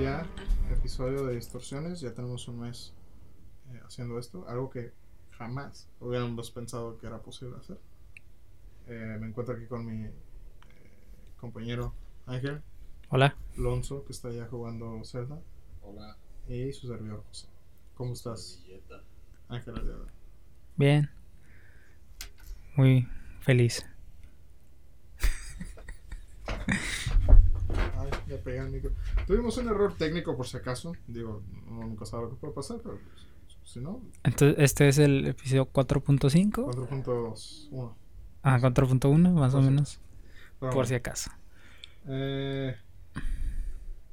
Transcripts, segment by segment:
ya episodio de distorsiones. Ya tenemos un mes eh, haciendo esto. Algo que jamás hubiéramos pensado que era posible hacer. Eh, me encuentro aquí con mi eh, compañero Ángel Hola. Lonzo, que está allá jugando Zelda. Hola, Y su servidor José. ¿Cómo estás. Ángel? Bien. Muy feliz. Ay, ya pegué el micro. Tuvimos un error técnico por si acaso. Digo, uno nunca sabe lo que puede pasar, pero si no, Entonces, este es el episodio 4.5. 4.1. Ah, 4.1 más o Por menos. Pero Por si acaso. Eh,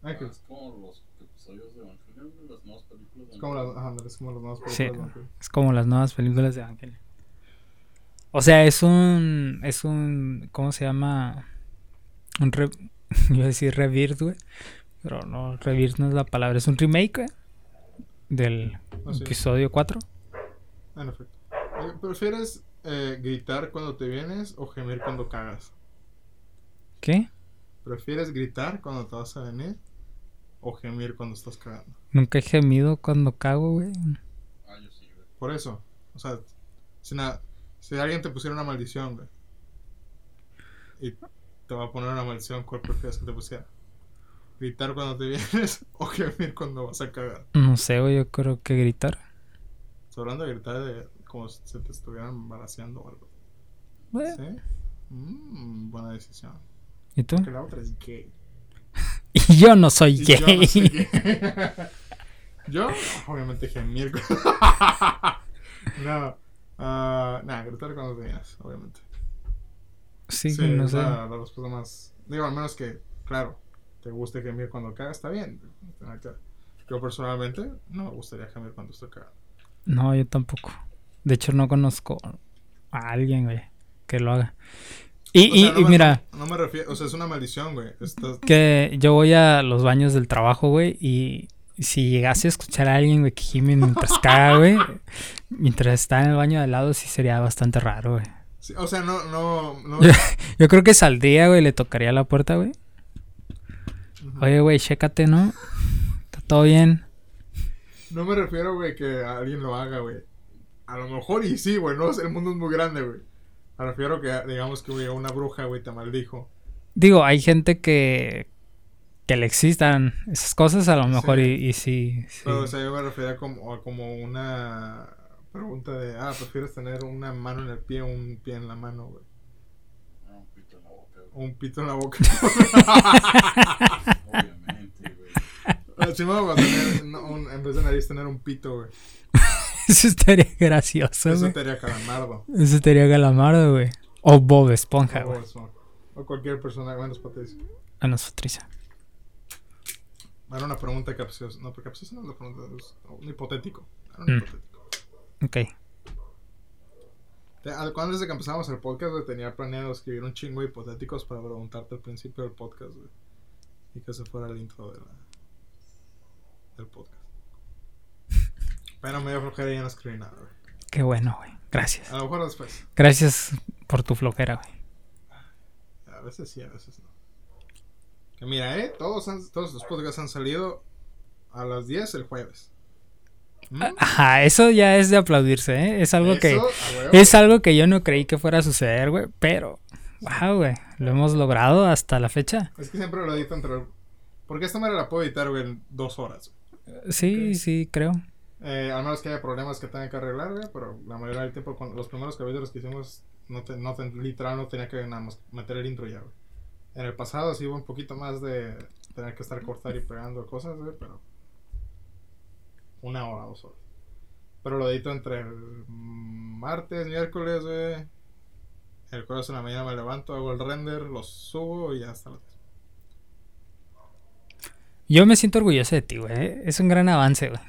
Es como los episodios de Evangelion de las nuevas películas. de es como las, Evangelion. ajá, es como las nuevas Sí. películas, ¿no? Es como las nuevas películas de Ángel. O sea, es un. Es un. ¿Cómo se llama? Un. Re, iba a decir Rebirth, güey. Pero no, Rebirth no es la palabra. Es un remake, güey. Del Así es. episodio 4. En efecto. Eh, ¿Prefieres eh, gritar cuando te vienes o gemir cuando cagas? ¿Qué? ¿Prefieres gritar cuando te vas a venir o gemir cuando estás cagando? Nunca he gemido cuando cago, güey. Ah, yo sí, güey. Por eso, o sea, si, si alguien te pusiera una maldición, güey, y te va a poner una maldición, ¿cuál prefieres que te pusiera? ¿Gritar cuando te vienes o gemir cuando vas a cagar? No sé, güey. Yo creo que gritar. Estoy hablando de gritar de como si se te estuvieran balaseando o algo. ¿Sí? Mm, buena decisión. ¿Y tú? Que la otra es gay. Y yo no soy Y yo gay. no soy gay. Yo, obviamente, gemir. no. ah, nada, gritar cuando te vienes, obviamente. Sí, Sí, no sé. la, la respuesta más. Digo, al menos que, claro, te guste gemir cuando cagas, está bien. Yo personalmente no me gustaría gemir cuando estoy cagando. No, yo tampoco. De hecho, no conozco a alguien, güey, que lo haga. Y, O sea, y- no y me- mira, No me refiero, o sea, es una maldición, güey. Estás- que yo voy a los baños del trabajo, güey, y si llegase a escuchar a alguien, güey, que gime mientras caga, güey, mientras está en el baño de al lado, sí sería bastante raro, güey. Sí, o sea, no, no, no. Yo creo que saldría, güey, le tocaría la puerta, güey. Oye, güey, chécate, ¿no? ¿Está todo bien? No me refiero, güey, que alguien lo haga, güey. A lo mejor y sí, güey, no, el mundo es muy grande, güey. Me refiero que, digamos que, güey, una bruja, güey, te maldijo. Digo, hay gente que que le existan esas cosas, a lo mejor, Sí. y, y sí, sí. Pero, o sea, yo me refería como, a como una pregunta de, ah, ¿prefieres tener una mano en el pie o un pie en la mano, güey? Ah, un pito en la boca, güey. Un pito en la boca. Obviamente, güey. Así me voy a tener, no, un- en vez de nariz, tener un pito, güey. Eso estaría gracioso, Eso güey. haría calamardo. Eso estaría Galamardo, güey. O Bob Esponja, O, güey. O cualquier persona, menos Patricia. A nuestra Patricia. Era una pregunta capciosa. No, pero capciosa no es la pregunta, es un hipotético. Era un Mm. hipotético. Ok. Cuando desde que empezamos el podcast, güey, tenía planeado escribir un chingo de hipotéticos para preguntarte al principio del podcast, güey. Y que ese fuera el intro de la, del podcast. Pero me dio flojera y ya no escribí nada, güey. Qué bueno, güey. Gracias. A lo mejor después. Gracias por tu flojera, güey. A veces sí, a veces no. Que mira, eh, todos, han- todos los podcasts han salido a las 10 el jueves. ¿Mm? Ajá, eso ya es de aplaudirse, ¿eh? Es algo que... Eso, a huevo. Es algo que yo no creí que fuera a suceder, güey. Pero... Wow, güey. Lo hemos logrado hasta la fecha. Es que siempre lo edito entre... Porque esta manera la puedo editar, güey, en dos horas. Sí, Ok. sí, creo. Eh, al menos que haya problemas que tenga que arreglar, güey, pero la mayoría del tiempo, con los primeros capítulos que hicimos, no te, no te- literal no tenía que nada más meter el intro ya, güey. En el pasado sí hubo un poquito más de tener que estar cortar y pegando cosas, güey, pero una hora, dos horas. Pero lo edito entre el martes, miércoles, güey. El jueves en la mañana me levanto, hago el render, lo subo y ya está. Yo me siento orgulloso de ti, güey. ¿eh? Es un gran avance, güey.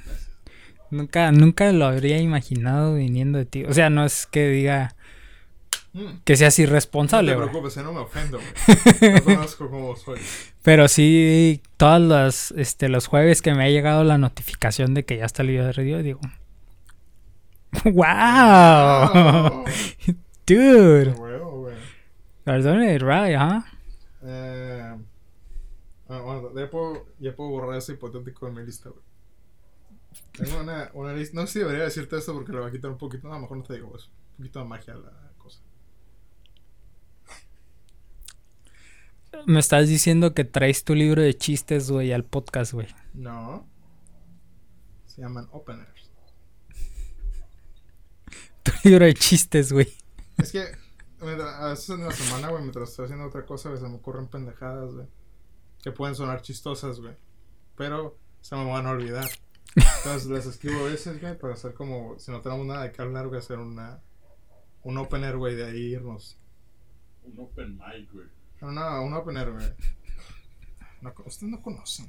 Nunca, nunca lo habría imaginado viniendo de ti. O sea, no es que diga Mm. que seas No irresponsable, te güey. preocupes, eh, no me ofendo, güey. No conozco cómo soy. Pero sí, todos los, este, los jueves que me ha llegado la notificación de que ya está el video de radio, digo... ¡Wow! Ah, Dude, it right, huh? Eh, Ah, bueno, ya puedo, ya puedo borrar ese hipotético de mi lista, güey. Tengo una, una lista. No sé si debería decirte esto porque le va a quitar un poquito. No, a lo mejor no te digo eso. Un poquito de magia a la cosa. Me estás diciendo que traes tu libro de chistes, güey, al podcast, güey. No. Se llaman openers. Tu libro de chistes, güey. Es que a veces en la semana, güey, mientras estoy haciendo otra cosa, güey, se me ocurren pendejadas, güey. Que pueden sonar chistosas, güey. Pero se me van a olvidar. Entonces les escribo a veces, güey, para hacer como, si no tenemos nada de qué hablar, voy a hacer una, un opener, güey, de ahí irnos. Un open mic, güey. No, no, un opener, güey. No, ustedes no conocen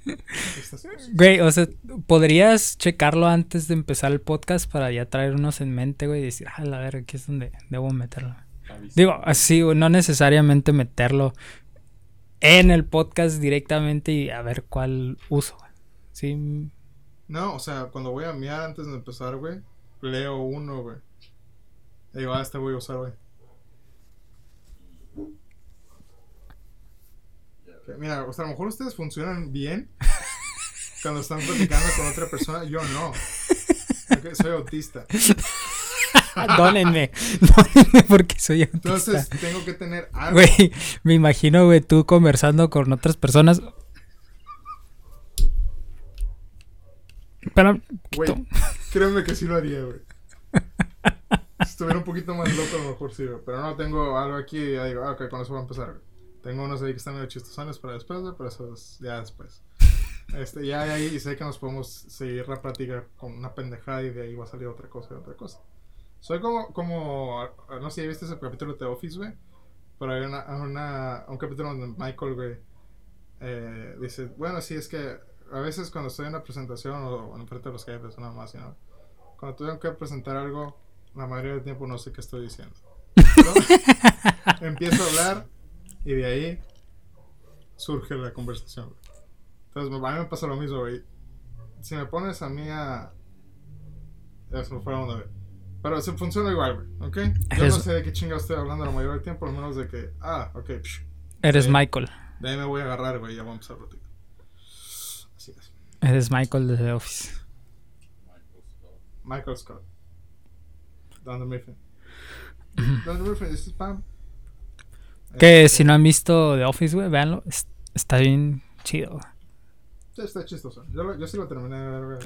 estas cosas. Güey, o sea, podrías checarlo antes de empezar el podcast para ya traer unos en mente, güey, y decir, ah, la verga, aquí es donde debo meterlo. Digo, así, güey, no necesariamente meterlo en el podcast directamente y a ver cuál uso, güey. Sí, No, o sea, cuando voy a miar antes de empezar, güey, leo uno, güey. Y digo, ah, este voy a usar, güey. Ya, Que, Mira, a lo mejor ustedes funcionan bien cuando están platicando con otra persona. Yo no. Ok, soy autista. dónenme, dónenme porque soy autista. Entonces, tengo que tener algo. Güey, me imagino, güey, tú conversando con otras personas. Pero, Güey, créeme que sí lo haría, güey. Si estuviera un poquito más loco, a lo mejor sí, güey. Pero no, tengo algo aquí y ya digo, ah, ok, con eso voy a empezar, güey. Tengo unos ahí que están medio chistosones para después, pero eso es ya después. Este, ya de ahí y sé que nos podemos seguir la plática con una pendejada y de ahí va a salir otra cosa y otra cosa. Soy como, como, no sé si viste ese capítulo de The Office, güey. Pero hay una, una, un capítulo donde Michael, güey, eh, dice, bueno, sí, es que a veces cuando estoy en una presentación o en frente de los jefes o nada más, ¿no? Cuando tengo que presentar algo, la mayoría del tiempo no sé qué estoy diciendo. Empiezo a hablar y de ahí surge la conversación. güey. Entonces, a mí me pasa lo mismo, güey. Si me pones a mí a... Ya se me fue onda, güey. Pero se funciona igual, güey, ¿ok? Yo Eres- no sé de qué chinga estoy hablando la mayoría del tiempo, al menos de que... Ah, ok, psh, eres. Michael. de ahí me voy a agarrar, güey, ya vamos a platicar. Así es. Eres Michael de The Office. Michael Scott. Michael Scott. Don Mifflin. Don Mifflin, this is Pam. Que Este, si no han visto The Office, güey, véanlo. es- Está bien chido. güey. sí, Está chistoso. Yo, lo- yo sí lo terminé de ver, güey.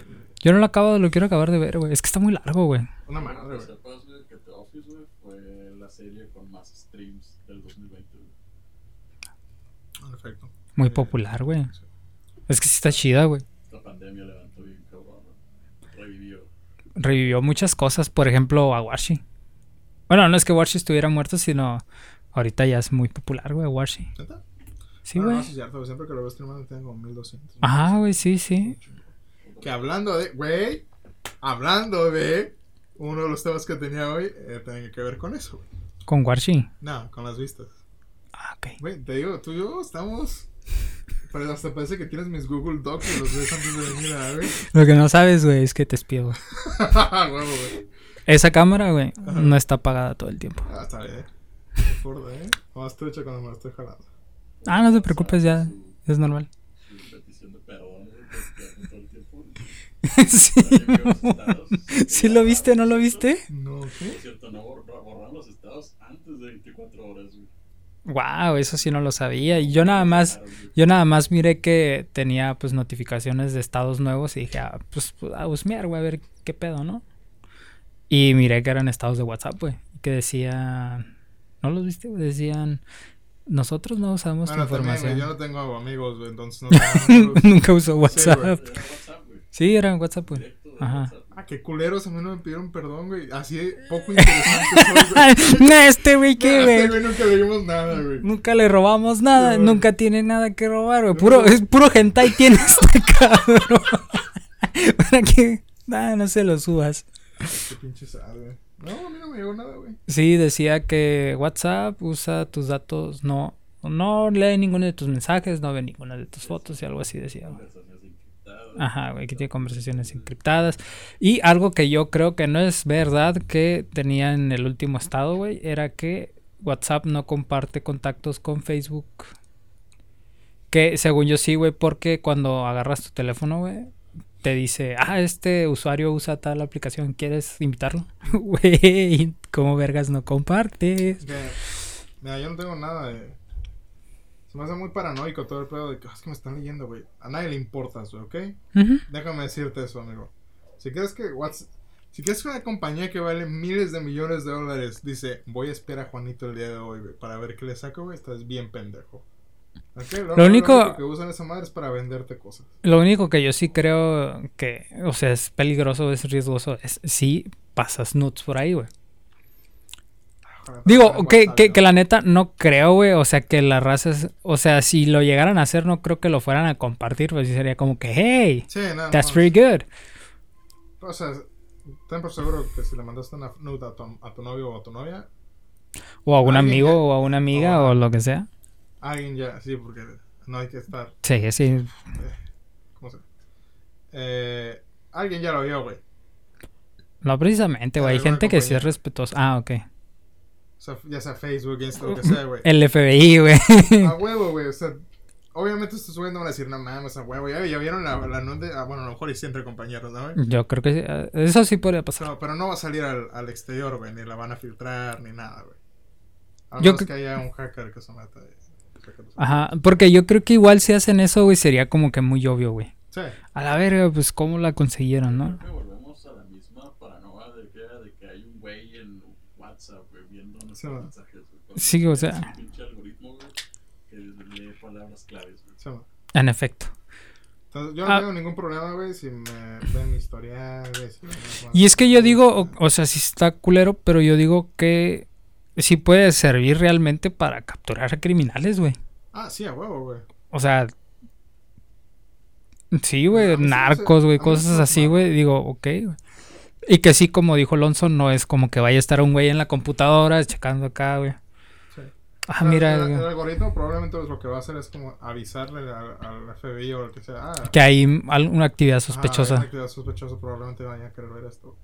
Yo no lo acabo, lo quiero acabar de ver, güey. Es que está muy largo, güey. Una madre, güey. sepas, güey, que The Office, güey, fue la serie con más streams del 2020, güey. Perfecto. Muy Eh, popular, güey. sí. Es que sí está chida, güey. La pandemia levantó bien cabrón, güey. Revivió. Revivió muchas cosas, por ejemplo, a Warshi. Bueno, no es que Warshi estuviera muerto, sino ahorita ya es muy popular, güey, Warshi. ¿Neta? Sí, No, güey. No, cierto. Siempre que lo veo streamando tengo como 1200. Ajá, güey, sí, sí. Que hablando de, güey, hablando de uno de los temas que tenía hoy, eh, tiene que ver con eso, güey. Con Warshi. No, con las vistas. Ah, ok. Güey, te digo, tú y yo estamos. Pero hasta parece que tienes mis Google Docs y los ves antes de venir a ver. Lo que no sabes, güey, es que te espío. Huevo, güey. Esa cámara, güey, no está apagada todo el tiempo. Ah, está bien. Acuerdo, eh. Más trucha cuando me lo estoy jalando. Ah, no te preocupes, ya. Es normal. Su petición de perdón, güey, porque todo el tiempo. sí. ¿Sí lo viste, no lo viste? No, Por ¿qué? cierto, no borra- borraron los estados antes de 24 horas, güey. Wow, eso sí no lo sabía. Y yo nada más, yo nada más miré que tenía pues notificaciones de estados nuevos y dije, ah, pues pues, a husmear, güey, a ver qué pedo, ¿no? Y miré que eran estados de WhatsApp, güey. Que decían, ¿no los viste? Decían, nosotros no usamos tu Bueno, también, güey, información. yo no tengo amigos, güey, entonces no tengo Nunca uso WhatsApp. Sí, era en WhatsApp, güey. Ajá. WhatsApp. Ah, qué culeros, a mí no me pidieron perdón, güey. Así de poco interesante soy, güey. No, este güey, ¿qué, este güey? nunca le dimos nada, güey. Nunca le robamos nada, Sí, güey. nunca tiene nada que robar, güey. Puro, es puro hentai tiene este cabrón. Para que ah, no se lo subas. Qué pinche güey. No, no me llegó nada, güey. Sí, decía que WhatsApp usa tus datos, no, no lee ninguno de tus mensajes, no ve ninguna de tus fotos y algo así decía. güey. Ajá, güey, que tiene conversaciones encriptadas. Y algo que yo creo que no es verdad que tenía en el último estado, güey, era que WhatsApp no comparte contactos con Facebook. Que según yo sí, güey, porque cuando agarras tu teléfono, güey, te dice, ah, este usuario usa tal aplicación, ¿quieres invitarlo? Güey, ¿cómo vergas no compartes? Mira, yo no tengo nada de. Se me hace muy paranoico todo el pedo de que "Ah, es que me están leyendo, güey. A nadie le importas, güey, ¿ok? Déjame decirte eso, amigo. Si quieres que Whats- si quieres que una compañía que vale miles de millones de dólares dice, voy a esperar a Juanito el día de hoy, güey, para ver qué le saco, güey, estás bien pendejo. Lo único- que usan esa madre es para venderte cosas. Lo único que yo sí creo que, o sea, es peligroso, es riesgoso, es si pasas nuts por ahí, güey. Digo, que, que, ¿no? que la neta no creo, güey. O sea, que las razas. O sea, si lo llegaran a hacer, no creo que lo fueran a compartir. Pues sí sería como que, hey, Sí, that's más. pretty good. O sea, ten por seguro que si le mandaste una nude a tu, a tu novio o a tu novia, O a un amigo o a una amiga o lo que sea. Alguien ya, sí, porque no hay que estar, Sí, sí. ¿cómo se? Eh, alguien ya lo vio, güey. No precisamente, güey. Hay gente que sí es respetuosa. Ah, ok. O sea, ya sea Facebook, Insta, lo que sea, güey. El FBI, güey. A huevo, güey. O sea, obviamente estos güeyes no van a decir, no mames, a huevo. Ya, ya vieron la, la de- ah, bueno, a lo mejor y sí entre compañeros, ¿no, güey? Yo creo que sí, eh, eso sí podría pasar. Pero, pero no va a salir al, al exterior, güey. Ni la van a filtrar, ni nada, güey. A menos que haya un hacker que se meta. Ajá. Porque yo creo que igual si hacen eso, güey, sería como que muy obvio, güey. Sí. A la verga, pues cómo la consiguieron, ¿no? Creo que volvemos a la misma paranoia de que, de que hay un güey en WhatsApp, güey, viendo nuestros Sí, mensajes. güey. Sí, o es sea. un pinche algoritmo, güey, que lee palabras claves, güey. sí. En efecto. Entonces, yo no Ah. tengo ningún problema, güey, si me ven mi historial, güey. si Y es que yo digo, o, o sea, sí está culero, pero yo digo que sí puede servir realmente para capturar a criminales, güey. Ah, sí, a huevo, güey. O sea, sí, güey, narcos, güey, cosas así, güey. Digo, ok, güey. Y que sí, como dijo Alonso, no es como que vaya a estar un güey en la computadora checando acá, güey. Sí. Ah, El- mira, el, el algoritmo probablemente lo que va a hacer es como avisarle al, al FBI o lo que sea. Ah, que hay alguna actividad sospechosa. alguien que sea sospechoso probablemente vayan a querer ver esto.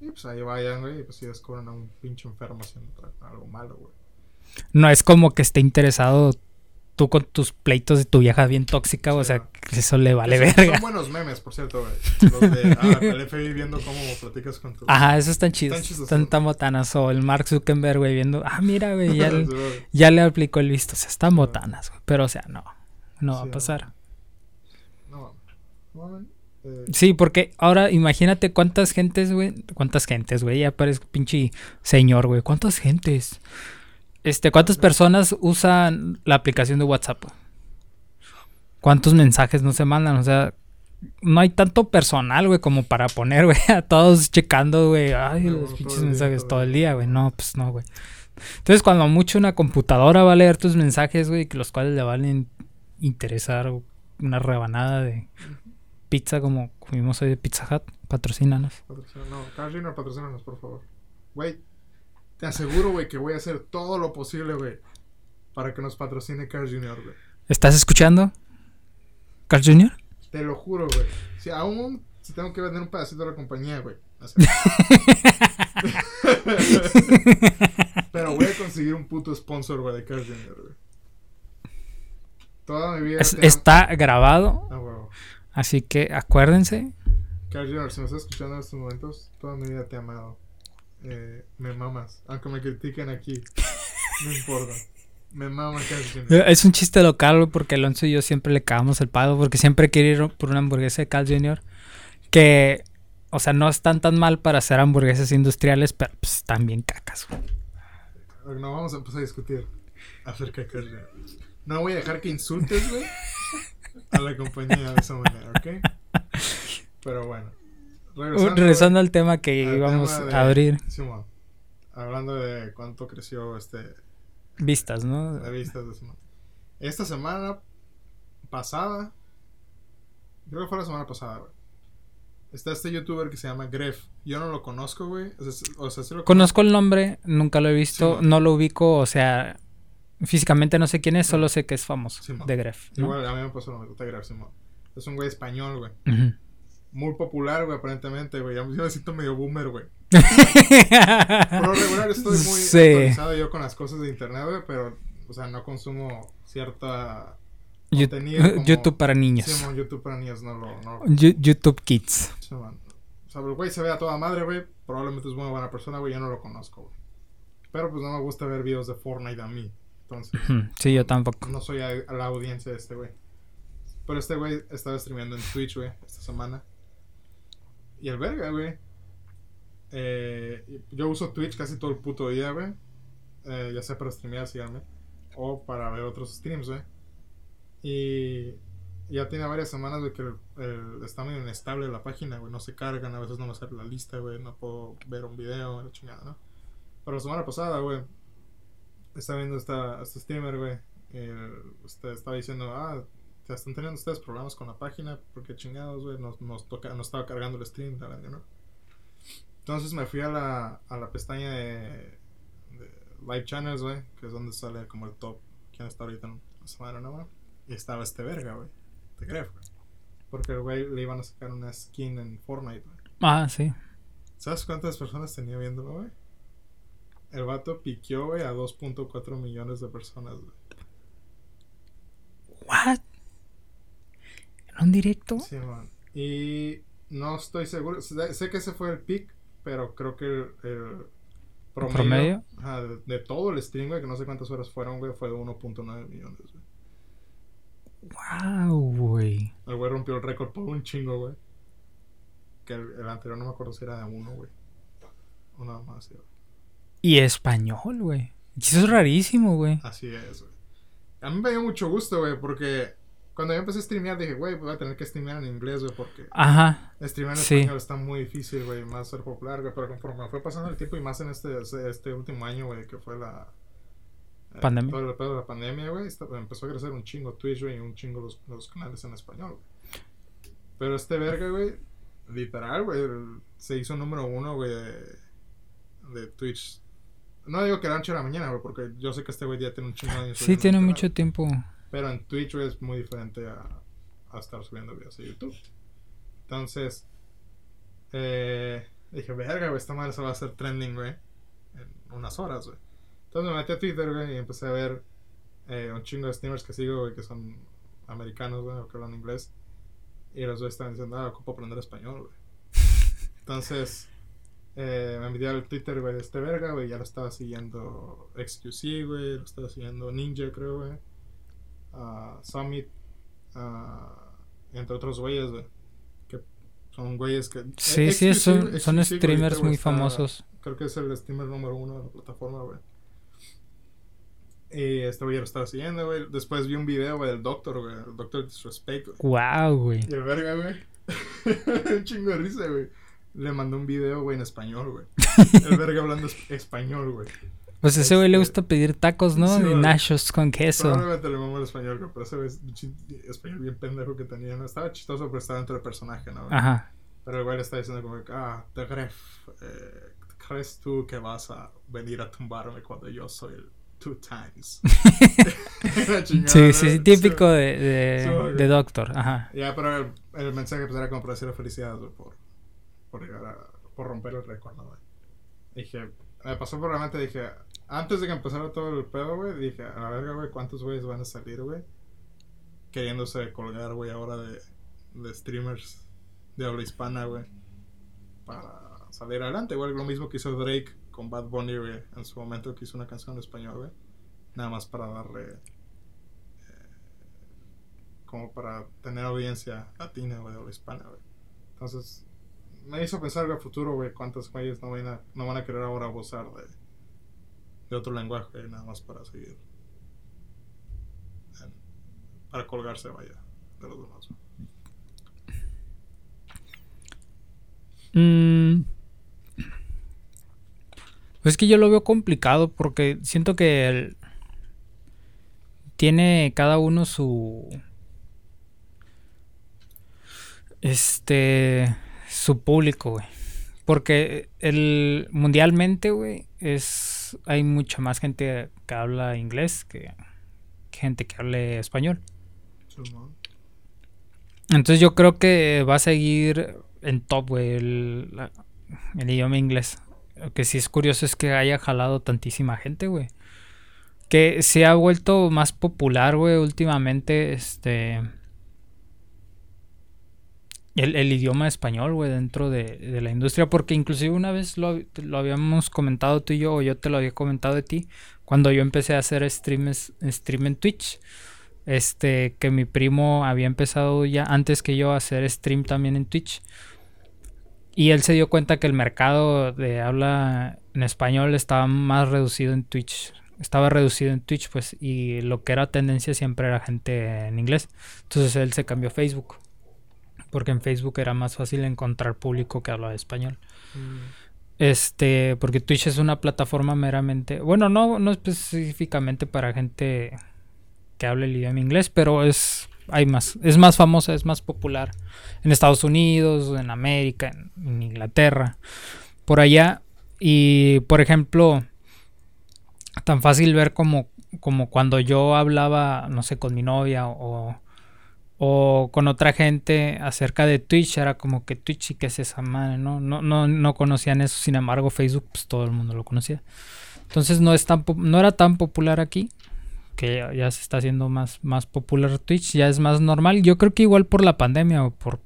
Y pues ahí vayan, güey, y pues si descubren a un pinche enfermo haciendo algo malo, güey. No es como que esté interesado tú con tus pleitos de tu vieja bien tóxica, o Sí, sea, no. que eso le vale Son- verga. Son buenos memes, por cierto, güey. Los de ah, el FBI viendo cómo platicas con tu. Ajá, eso están chidos. Están chistosos. Están tan botanas. O el Mark Zuckerberg, güey, viendo. Ah, mira, güey, ya, Sí, ya le aplicó el visto. O sea, están botanas, güey. Pero, o sea, no. No va Sí, a pasar. No. No. Eh, Sí, porque ahora imagínate cuántas gentes, güey. ¿Cuántas gentes, güey? Ya parezco pinche señor, güey. ¿Cuántas gentes? Este, ¿cuántas personas usan la aplicación de WhatsApp? ¿Cuántos mensajes no se mandan? O sea, no hay tanto personal, güey, como para poner, güey, a todos checando, güey. Ay, No, los pinches día, mensajes todo el día, güey. No, pues no, güey. Entonces, cuando mucho una computadora va a leer tus mensajes, güey, que los cuales le valen interesar una rebanada de pizza como comimos hoy de Pizza Hut, patrocínanos. No, Carl Jr., patrocínanos, por favor. Güey, te aseguro, güey, que voy a hacer todo lo posible, güey, para que nos patrocine Carl Jr., güey. ¿Estás escuchando? Carl Jr. Te lo juro, güey. Si aún si tengo que vender un pedacito de la compañía, güey. Pero voy a conseguir un puto sponsor, güey, de Carl Jr., güey. Toda mi vida. Es- te am- está grabado, Ah. Así que acuérdense. Carl Jr., si me estás escuchando en estos momentos, toda mi vida te he amado. Eh, me mamas. Aunque me critiquen aquí. No importa. Me mama Carl Jr. Es un chiste local, porque Alonso y yo siempre le cagamos el palo, porque siempre quiere ir por una hamburguesa de Carl Jr. Que, o sea, no están tan mal para hacer hamburguesas industriales, pero pues están bien cacas, güey. No vamos a empezar a discutir acerca de Carl Jr. No voy a dejar que insultes, güey, a la compañía de esa manera, ¿ok? Pero bueno. Regresando al tema que al íbamos tema de- a abrir, hablando de cuánto creció este vistas, ¿no? de vistas de semana. Esta semana pasada, creo que fue la semana pasada, güey. Está este youtuber que se llama Gref. Yo no lo conozco, güey. O sea, o sea, sí lo Conozco el nombre, nunca lo he visto, Sí, no lo ubico, o sea, físicamente no sé quién es, solo sé que es famoso, Sí, mo. de Gref. ¿no? Igual a mí me pasó lo mismo. Está Gref, Simón. Es un güey español, güey. Muy popular, güey, aparentemente, güey. Yo me siento medio boomer, güey. Por lo regular estoy muy Sí. actualizado yo con las cosas de internet, güey, pero, o sea, no consumo cierta Yu- contenido como- YouTube para niños. Sí, YouTube para niños, no lo... No, YouTube Kids. sí, man. O sea, el güey se ve a toda madre, güey. Probablemente es muy buena persona, güey. Yo no lo conozco, güey. Pero pues no me gusta ver videos de Fortnite a mí. Entonces, Sí, yo tampoco. no soy a, a la audiencia de este güey. Pero este güey estaba streameando en Twitch, güey, esta semana. Y el verga, güey. Eh, yo uso Twitch casi todo el puto día, güey. Eh, ya sea para streamear, síganme. O para ver otros streams, güey. Y ya tiene varias semanas de que el- el- está medio inestable la página, güey. No se cargan, a veces no me sale la lista, güey. No puedo ver un video, la chingada, ¿no? Pero la semana pasada, güey, estaba viendo esta, este streamer, güey. Usted estaba diciendo, ah, te están teniendo ustedes problemas con la página, porque chingados, güey, nos, nos, toca, nos estaba cargando el stream, la verga, ¿no? Entonces me fui a la, a la pestaña de, de Live Channels, güey, que es donde sale como el top, quién está ahorita en la semana, ¿no, güey? Y estaba este verga, güey, de Gref, güey. Porque el güey le iban a sacar una skin en Fortnite, güey. Ah, sí. ¿Sabes cuántas personas tenía viéndolo, güey? El vato piqueó, güey, a 2.4 millones de personas, güey. ¿What? ¿En un directo? Sí, man. Y no estoy seguro. Sé, que ese fue el pick, pero creo que el, el promedio, promedio? ajá, de, de todo el stream, güey, que no sé cuántas horas fueron, güey, fue de 1.9 millones, güey. Wow, güey. El güey rompió el récord por un chingo, güey. Que el, el anterior no me acuerdo si era de uno, güey. O nada más, güey. Y español, güey. Eso es rarísimo, güey. Así es, güey. A mí me dio mucho gusto, güey, porque cuando yo empecé a streamear dije, güey, voy a tener que streamear en inglés, güey, porque Ajá. streamear en Sí. español está muy difícil, güey, más ser popular, güey, pero conforme fue pasando el tiempo y más en este, este último año, güey, que fue la... eh, Pandemia. Todo el pedo de la pandemia, güey, empezó a crecer un chingo Twitch, güey, y un chingo los, los canales en español, güey. Pero este verga, güey, literal, güey, se hizo número uno, güey, de, de Twitch. No digo que era ancho de la mañana, güey, porque yo sé que este güey ya tiene un chingo de años Sí, tiene mucho tiempo. pero en Twitch güey, es muy diferente a, a estar subiendo videos a YouTube. Entonces, eh, dije, verga, güey, esta madre se va a hacer trending, güey, en unas horas, güey. Entonces me metí a Twitter, güey, y empecé a ver eh, un chingo de streamers que sigo, güey, que son americanos, güey, o que hablan inglés. Y los güeyes estaban diciendo, ah, ocupo aprender español, güey. Entonces, eh, me metí al Twitter, güey, de este verga, güey, ya lo estaba siguiendo XQC, güey, lo estaba siguiendo Ninja, creo, güey a Summit, entre otros güeyes, güey. Que son güeyes que. Sí, eh, sí, son, son streamers muy está- famosos. Creo que es el streamer número uno de la plataforma, güey. Y este güey ya lo estaba siguiendo, güey. Después vi un video, güey, del Doctor, güey. El Doctor Disrespect, güey. Wow, güey. Y el verga, güey. un chingo de risa, güey. Le mandó un video, güey, en español, güey. El verga hablando es- español, güey. Pues a ese güey le Este- gusta pedir tacos, ¿no? Sí, De nachos con queso. Probablemente le mamó el español, güey, pero ese güey español bien pendejo que tenía, ¿no? Estaba chistoso, pero estaba dentro del personaje, ¿no? güey? Ajá. Pero el güey le está diciendo como que, ah, te crees, eh, ¿crees tú que vas a venir a tumbarme cuando yo soy el two times? Chingada, Sí, sí, sí, típico de, Sí, de, Doctor. Ajá. Ya, pero el, el mensaje pues era como para decirle felicidades, güey, por, por llegar a, por romper el récord, ¿no? Dije, me pasó por la mente, dije, antes de que empezara todo el pedo, güey, dije, a la verga, güey, ¿cuántos güeyes van a salir, güey? Queriéndose colgar, güey, ahora de, de streamers de habla hispana, güey. Para salir adelante, güey. Lo mismo que hizo Drake con Bad Bunny, güey, en su momento que hizo una canción en español, güey. Nada más para darle eh, como para tener audiencia latina, güey, o hispana, güey. Entonces, me hizo pensar, güey, a futuro, güey, cuántos güeyes no van a, no van a querer ahora abusar de, otro lenguaje, nada más para seguir. en- para colgarse, vaya, de los demás. Mm. Pues es que yo lo veo complicado porque siento que el- tiene cada uno su este su público, güey. Porque el mundialmente, güey, es hay mucha más gente que habla inglés que, que gente que hable español. Entonces yo creo que va a seguir en top, güey, el, la- el idioma inglés. Lo que sí es curioso es que haya jalado tantísima gente, güey. que se ha vuelto más popular, güey, últimamente, este... El, idioma español, güey, dentro de, la industria, porque inclusive una vez lo, lo habíamos comentado tú y yo, o yo te lo había comentado de ti, cuando yo empecé a hacer streams, stream en Twitch, este, que mi primo había empezado ya antes que yo a hacer stream también en Twitch. Y él se dio cuenta que el mercado de habla en español estaba más reducido en Twitch. Estaba reducido en Twitch, pues, y lo que era tendencia siempre era gente en inglés. Entonces él se cambió Facebook. Porque en Facebook era más fácil encontrar público que hablaba español. Este, porque Twitch es una plataforma meramente, bueno, no, no específicamente para gente que hable el idioma inglés, pero es, hay más, es más famosa, es más popular en Estados Unidos, en América, en, en Inglaterra, por allá. Y, por ejemplo, tan fácil ver como, como cuando yo hablaba, no sé, con mi novia o, o con otra gente acerca de Twitch, era como que Twitch y que es esa madre, ¿no? No, no, no conocían eso, sin embargo Facebook, pues todo el mundo lo conocía. Entonces no, es tan, no era tan popular aquí, que ya, se está haciendo más, más popular Twitch, ya es más normal. Yo creo que igual por la pandemia o por,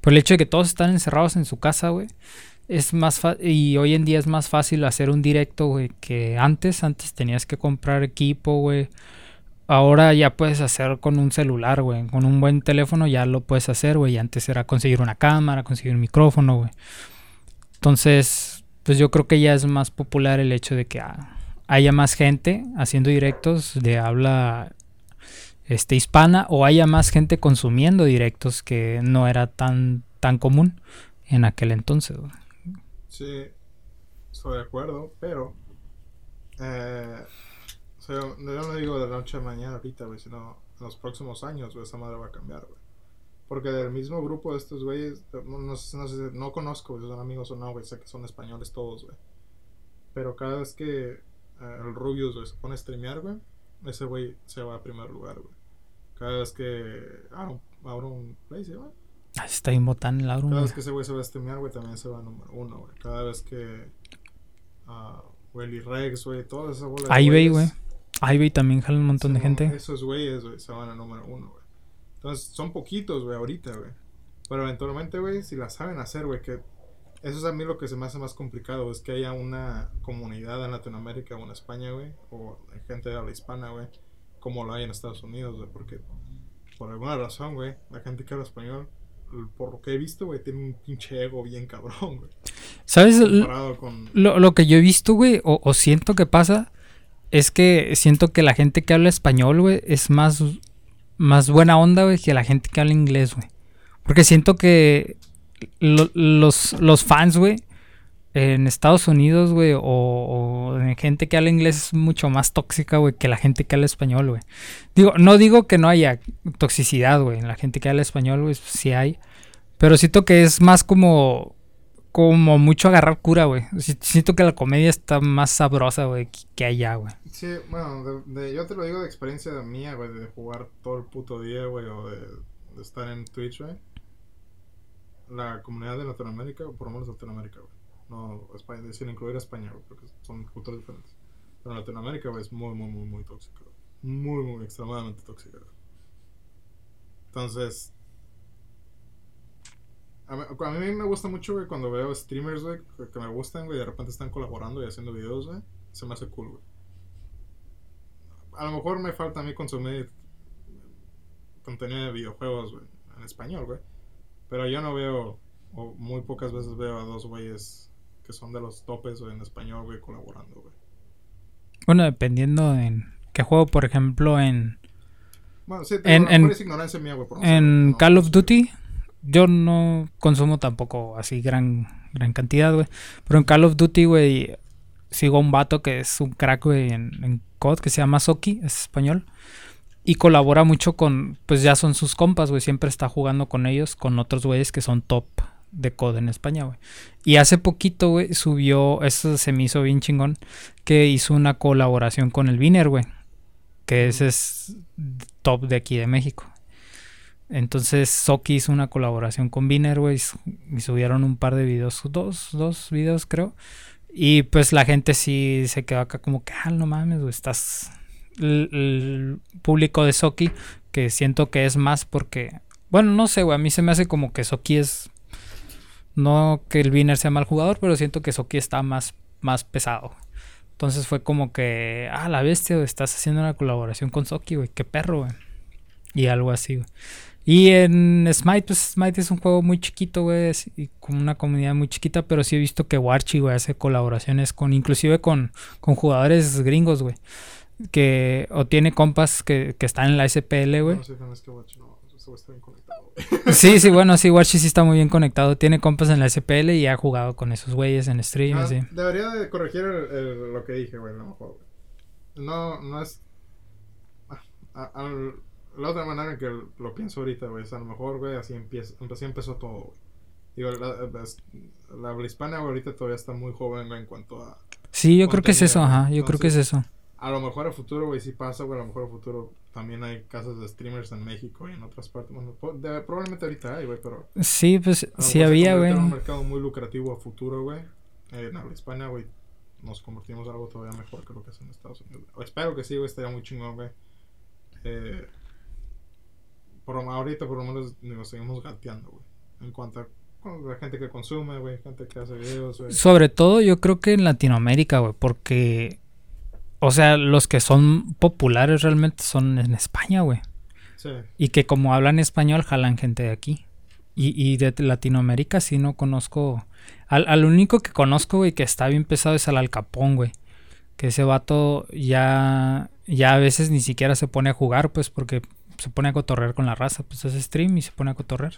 por el hecho de que todos están encerrados en su casa, güey. Es más y hoy en día es más fácil hacer un directo, güey, que antes. Antes tenías que comprar equipo, güey. Ahora ya puedes hacer con un celular, güey. Con un buen teléfono ya lo puedes hacer, güey. Antes era conseguir una cámara, conseguir un micrófono, güey. Entonces, pues yo creo que ya es más popular el hecho de que ah, haya más gente haciendo directos de habla este, hispana o haya más gente consumiendo directos que no era tan, tan común en aquel entonces. güey. Sí, estoy de acuerdo, pero. Eh, o sea, yo no digo de la noche a mañana ahorita, güey, sino en los próximos años, güey, esa madre va a cambiar, güey. Porque del mismo grupo de estos güeyes, no, no sé, no, sé, no conozco si son amigos o no, güey, sé que son españoles todos, güey. Pero cada vez que eh, el Rubius, güey, se pone a streamear, güey, ese güey se va a primer lugar, güey. Cada vez que Aaron, Aaron Play se va, Ay, está bien botán el Auron, cada güey. vez que ese güey se va a streamear, güey, también se va a número uno, güey. Cada vez que. ah, Willy Rex, güey, toda esa bola Ivey, güeyes, güey. Ivey también jala un montón de Simón, gente. Esos güeyes, güey, se van a número uno, güey. Entonces, son poquitos, güey, ahorita, güey. Pero eventualmente, güey, si la saben hacer, güey, que. Eso es a mí lo que se me hace más complicado, es que haya una comunidad en Latinoamérica o en España, güey, o gente de habla hispana, güey, como lo hay en Estados Unidos, güey, porque por alguna razón, güey, la gente que habla español, por lo que he visto, güey, tiene un pinche ego bien cabrón, güey. ¿Sabes? Comparado con... Lo, lo que yo he visto, güey, o, o siento que pasa, es que siento que la gente que habla español, güey, es más, más buena onda, güey, que la gente que habla inglés, güey. Porque siento que lo- los, los fans, güey, en Estados Unidos, güey, o, o en gente que habla inglés es mucho más tóxica, güey, que la gente que habla español, güey. Digo, no digo que no haya toxicidad, güey, en la gente que habla español, güey, sí hay. Pero siento que es más como como mucho agarrar cura, güey. Si- Siento que la comedia está más sabrosa, güey, que- allá, güey. Sí, bueno, de, yo te lo digo de experiencia mía, güey, de jugar todo el puto día, güey, o de, estar en Twitch, güey. La comunidad de Latinoamérica, o por lo menos Latinoamérica, güey. No, España, sin incluir a España, güey, porque son culturas diferentes. Pero Latinoamérica, güey, es muy, muy, muy, muy tóxica. Muy, muy, extremadamente tóxica. Entonces... A mí, a mí me gusta mucho, güey, cuando veo streamers, güey, que, me gustan, güey, y de repente están colaborando y haciendo videos, güey. Se me hace cool, güey a lo mejor me falta a mí consumir contenido de videojuegos, güey, en español, güey. Pero yo no veo, o muy pocas veces veo a dos güeyes que son de los topes, güey, en español, güey, colaborando, güey. Bueno, dependiendo en qué juego, por ejemplo, en, Bueno, sí, En- en, en, ignorancia mía, güey. en no, Call of. Duty, yo no consumo tampoco así gran, gran cantidad, güey. Pero en Call of Duty, güey, sigo a un vato que es un crack, güey, en, en COD, que se llama Soki, es español. Y colabora mucho con, pues ya son sus compas, güey. Siempre está jugando con ellos, con otros güeyes que son top de COD en España, güey. Y hace poquito, güey, subió, eso se me hizo bien chingón, que hizo una colaboración con el Viner, güey. Que ese es top de aquí de México. Entonces Soki hizo una colaboración con Viner, güey, y su- y subieron un par de videos, dos, dos videos creo. Y pues la gente sí se quedó acá como que, ah, no mames, güey, estás, el, público de Soki, que siento que es más porque, bueno, no sé, güey, a mí se me hace como que Soki es, no que el Wiener sea mal jugador, pero siento que Soki está más, más pesado. Entonces fue como que, ah, la bestia, güey, estás haciendo una colaboración con Soki, güey, qué perro, güey. Y algo así, güey. Y en Smite, pues Smite es un juego muy chiquito, güey, y con una comunidad muy chiquita, pero sí he visto que Warchi, güey, hace colaboraciones con, inclusive con, con jugadores gringos, güey. Que, o tiene compas que, que están en la SPL, güey. No sé, no es que Watch no, está bien conectado. Sí, sí, bueno, sí, Warchi sí está muy bien conectado. Tiene compas en la SPL y ha jugado con esos güeyes en stream, Ah, así. Debería de corregir el- el- lo que dije, güey, güey. No, no es... ah, al- la otra manera en que lo pienso ahorita, güey, es a lo mejor, güey, así, empieza, así empezó todo, güey. Digo, la, la, la habla hispana, güey, ahorita todavía está muy joven, güey, en cuanto a... Sí, yo creo que es eso, ajá, yo creo que es eso. A lo mejor a futuro, güey, sí pasa, güey, a lo mejor a futuro también hay casas de streamers en México y en otras partes. Bueno, de- probablemente ahorita hay, güey, pero... Sí, pues sí había, güey. un mercado muy lucrativo a futuro, güey. Eh, en habla hispana, güey, nos convertimos en algo todavía mejor que lo que es en Estados Unidos. O espero que sí, güey, estaría muy chingón, güey. Eh, por, ahorita, por lo menos, digo, seguimos gateando, güey. En cuanto a la gente que consume, güey, gente que hace videos, güey. Sobre todo yo creo que en Latinoamérica, güey, porque, o sea, los que son populares realmente son en España, güey. Sí, Y que como hablan español, jalan gente de aquí. Y, y de Latinoamérica sí no conozco. Al, al único que conozco, güey, que está bien pesado es al Alcapón, güey. Que ese vato ya, ya a veces ni siquiera se pone a jugar, pues, porque se pone a cotorrear con la raza. Pues hace stream y se pone a cotorrear.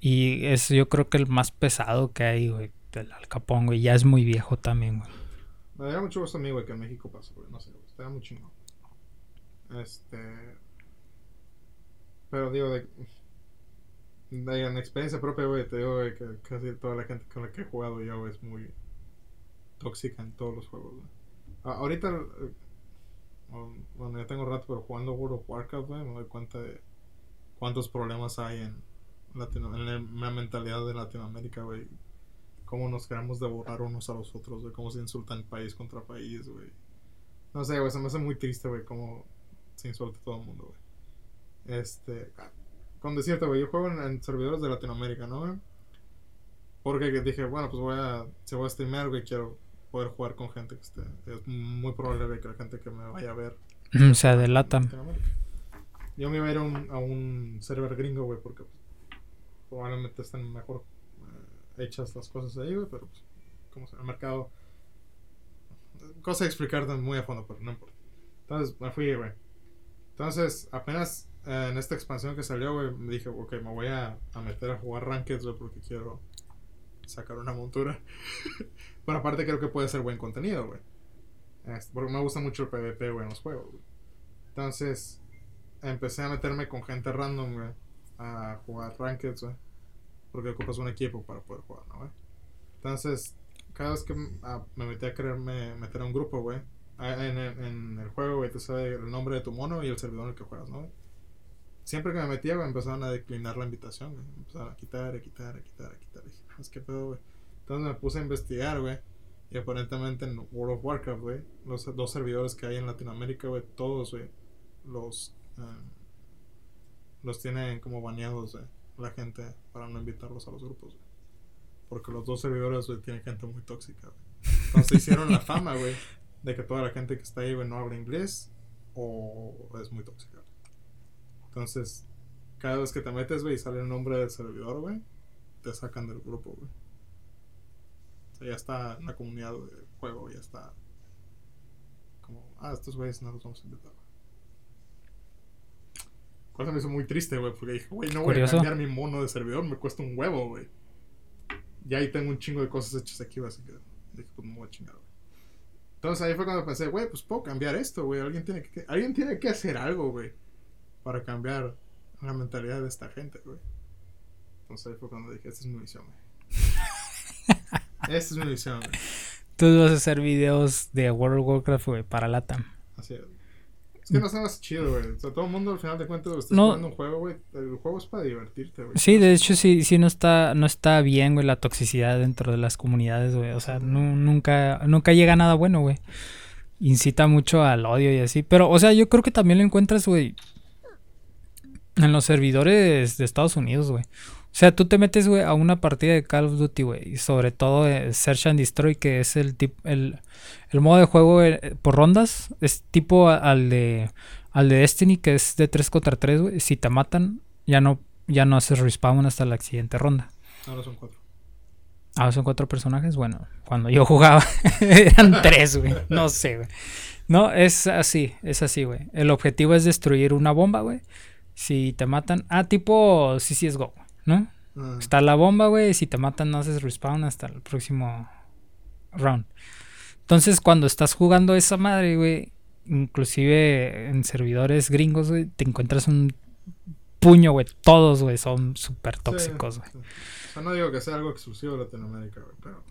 Y es yo creo que el más pesado que hay, güey, del Alcapón, güey. Ya es muy viejo también, güey. Me daría mucho gusto a mí, güey, que en México pase, güey. No sé, güey. Estaría muy chingón. Este. Pero digo, de. de en experiencia propia, güey, te digo, güey, que casi toda la gente con la que he jugado yo, güey, es muy tóxica en todos los juegos, güey. Ahorita, eh, bueno, ya tengo rato, pero jugando World of Warcraft, güey, me doy cuenta de cuántos problemas hay en, Latino- en la- en la mentalidad de Latinoamérica, güey cómo nos queremos devorar unos a los otros, güey, cómo se insultan país contra país, güey. No sé, güey, se me hace muy triste, güey, cómo se insulta todo el mundo, güey. Este, con decirte, güey, yo juego en, en servidores de Latinoamérica, ¿no, güey? Porque dije, bueno, pues voy a, si voy a streamear, güey, quiero poder jugar con gente que esté, es muy probable, que la gente que me vaya a ver O sea, de Latam. Latinoamérica. Yo me iba a ir a un, a un server gringo, güey, porque pues, probablemente están mejor eh, hechas las cosas ahí, güey, pero pues, como se el mercado. Cosa de explicarte muy a fondo, pero no importa. Entonces me fui, güey. Entonces, apenas eh, en esta expansión que salió, güey, me dije, ok, me voy a, a meter a jugar Ranked, güey, porque quiero sacar una montura. pero aparte creo que puede ser buen contenido, güey. Porque me gusta mucho el PvP, güey, en los juegos, güey. Entonces, empecé a meterme con gente random, güey, a jugar Ranked, güey. Porque ocupas un equipo para poder jugar, ¿no, güey? Entonces, cada vez que ah, me metí a quererme meter a un grupo, güey, en, en el juego, güey, te sabe el nombre de tu mono y el servidor en el que juegas, ¿no, güey? Siempre que me metía, güey, empezaban a declinar la invitación, güey. Empezaban a quitar, a quitar, a quitar, a quitar. Y dije, "Ah, que pedo, güey. Entonces me puse a investigar, güey. Y aparentemente en World of Warcraft, güey, los dos servidores que hay en Latinoamérica, güey, todos, güey, los, eh, los tienen como baneados, güey, la gente para no invitarlos a los grupos, güey. Porque los dos servidores, güey, tienen gente muy tóxica, güey. Entonces hicieron la fama, güey, de que toda la gente que está ahí, güey, no habla inglés o es muy tóxica. Entonces, cada vez que te metes, güey, y sale el nombre del servidor, güey, te sacan del grupo, güey. O sea, ya está la comunidad del juego, ya está como, ah, estos güeyes no los vamos a invitar. Cosa me hizo muy triste, güey, porque dije, güey, no voy Curioso. a cambiar mi mono de servidor, me cuesta un huevo, güey. Y ahí tengo un chingo de cosas hechas aquí, así que dije, pues me voy a chingar, güey. Entonces ahí fue cuando pensé, güey, pues puedo cambiar esto, güey. Alguien tiene que, alguien tiene que hacer algo, güey, para cambiar la mentalidad de esta gente, güey. Entonces ahí fue cuando dije, esta es mi misión, güey. Esta es mi misión, güey. Tú vas a hacer videos de World of Warcraft, güey, para Latam. Así es. Es que no más chido, güey. O sea, todo el mundo al final de cuentas estás No. jugando un juego, güey. El juego es para divertirte, güey. Sí, de hecho sí, sí no está, no está bien, güey, la toxicidad dentro de las comunidades, güey. O sea, nu- nunca, nunca llega nada bueno, güey. incita mucho al odio y así. Pero, o sea, yo creo que también lo encuentras, güey, en los servidores de Estados Unidos, güey. O sea, tú te metes, güey, a una partida de Call of Duty, güey. Y sobre todo eh, Search and Destroy, que es el tip, el, el modo de juego eh, por rondas. Es tipo a- al de al de Destiny, que es de 3 contra 3, güey. Si te matan, ya no, ya no haces respawn hasta la siguiente ronda. Ahora son cuatro. Ah, son cuatro personajes. Bueno, cuando yo jugaba eran tres, güey. No sé, güey. No, es así, es así, güey. El objetivo es destruir una bomba, güey. Si te matan. Ah, tipo CSGO, ¿no? Ah, Está la bomba, güey. Si te matan, no haces respawn hasta el próximo round. Entonces, cuando estás jugando esa madre, güey, inclusive en servidores gringos, güey, te encuentras un puño, güey. Todos, güey, son súper sí, tóxicos, güey. sí. O sea, no digo que sea algo exclusivo de Latinoamérica, güey, pero.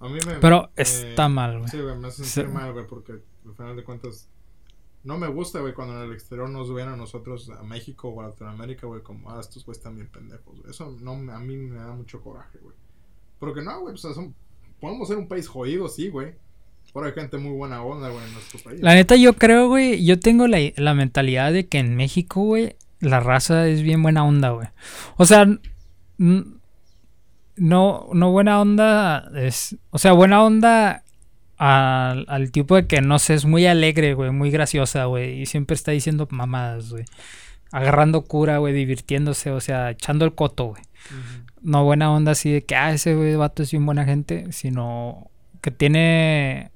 A mí me. Pero me- está mal, güey. Sí, güey, me hace sentir Sí. mal, güey, porque al final de cuentas. No me gusta, güey, cuando en el exterior nos ven a nosotros, a México o a Latinoamérica, güey, como, ah, estos güeyes están bien pendejos, güey. Eso no, a mí me da mucho coraje, güey. Porque no, güey, o sea, son, podemos ser un país jodido, sí, güey. Pero hay gente muy buena onda, güey, en nuestro país. La neta, yo creo, güey, yo tengo la, la mentalidad de que en México, güey, la raza es bien buena onda, güey. O sea, no, no buena onda es, o sea, buena onda al, al tipo de que no sé, es muy alegre, güey, muy graciosa, güey, y siempre está diciendo mamadas, güey. Agarrando cura, güey, divirtiéndose, o sea, echando el coto, güey. No buena onda así de que, ah, ese güey vato es bien buena gente, sino que tiene.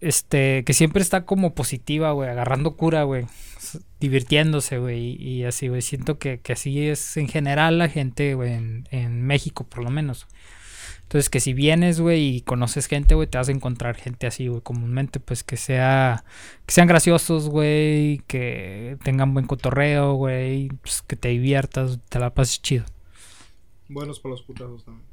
Este, que siempre está como positiva, güey, agarrando cura, güey, divirtiéndose, güey, y, y así, güey. Siento que, que así es en general la gente, güey, en, en México, por lo menos. Entonces, que si vienes, güey, y conoces gente, güey, te vas a encontrar gente así, güey, comúnmente, pues que sea, que sean graciosos, güey, que tengan buen cotorreo, güey, pues, que te diviertas, te la pases chido. Buenos para los putazos también.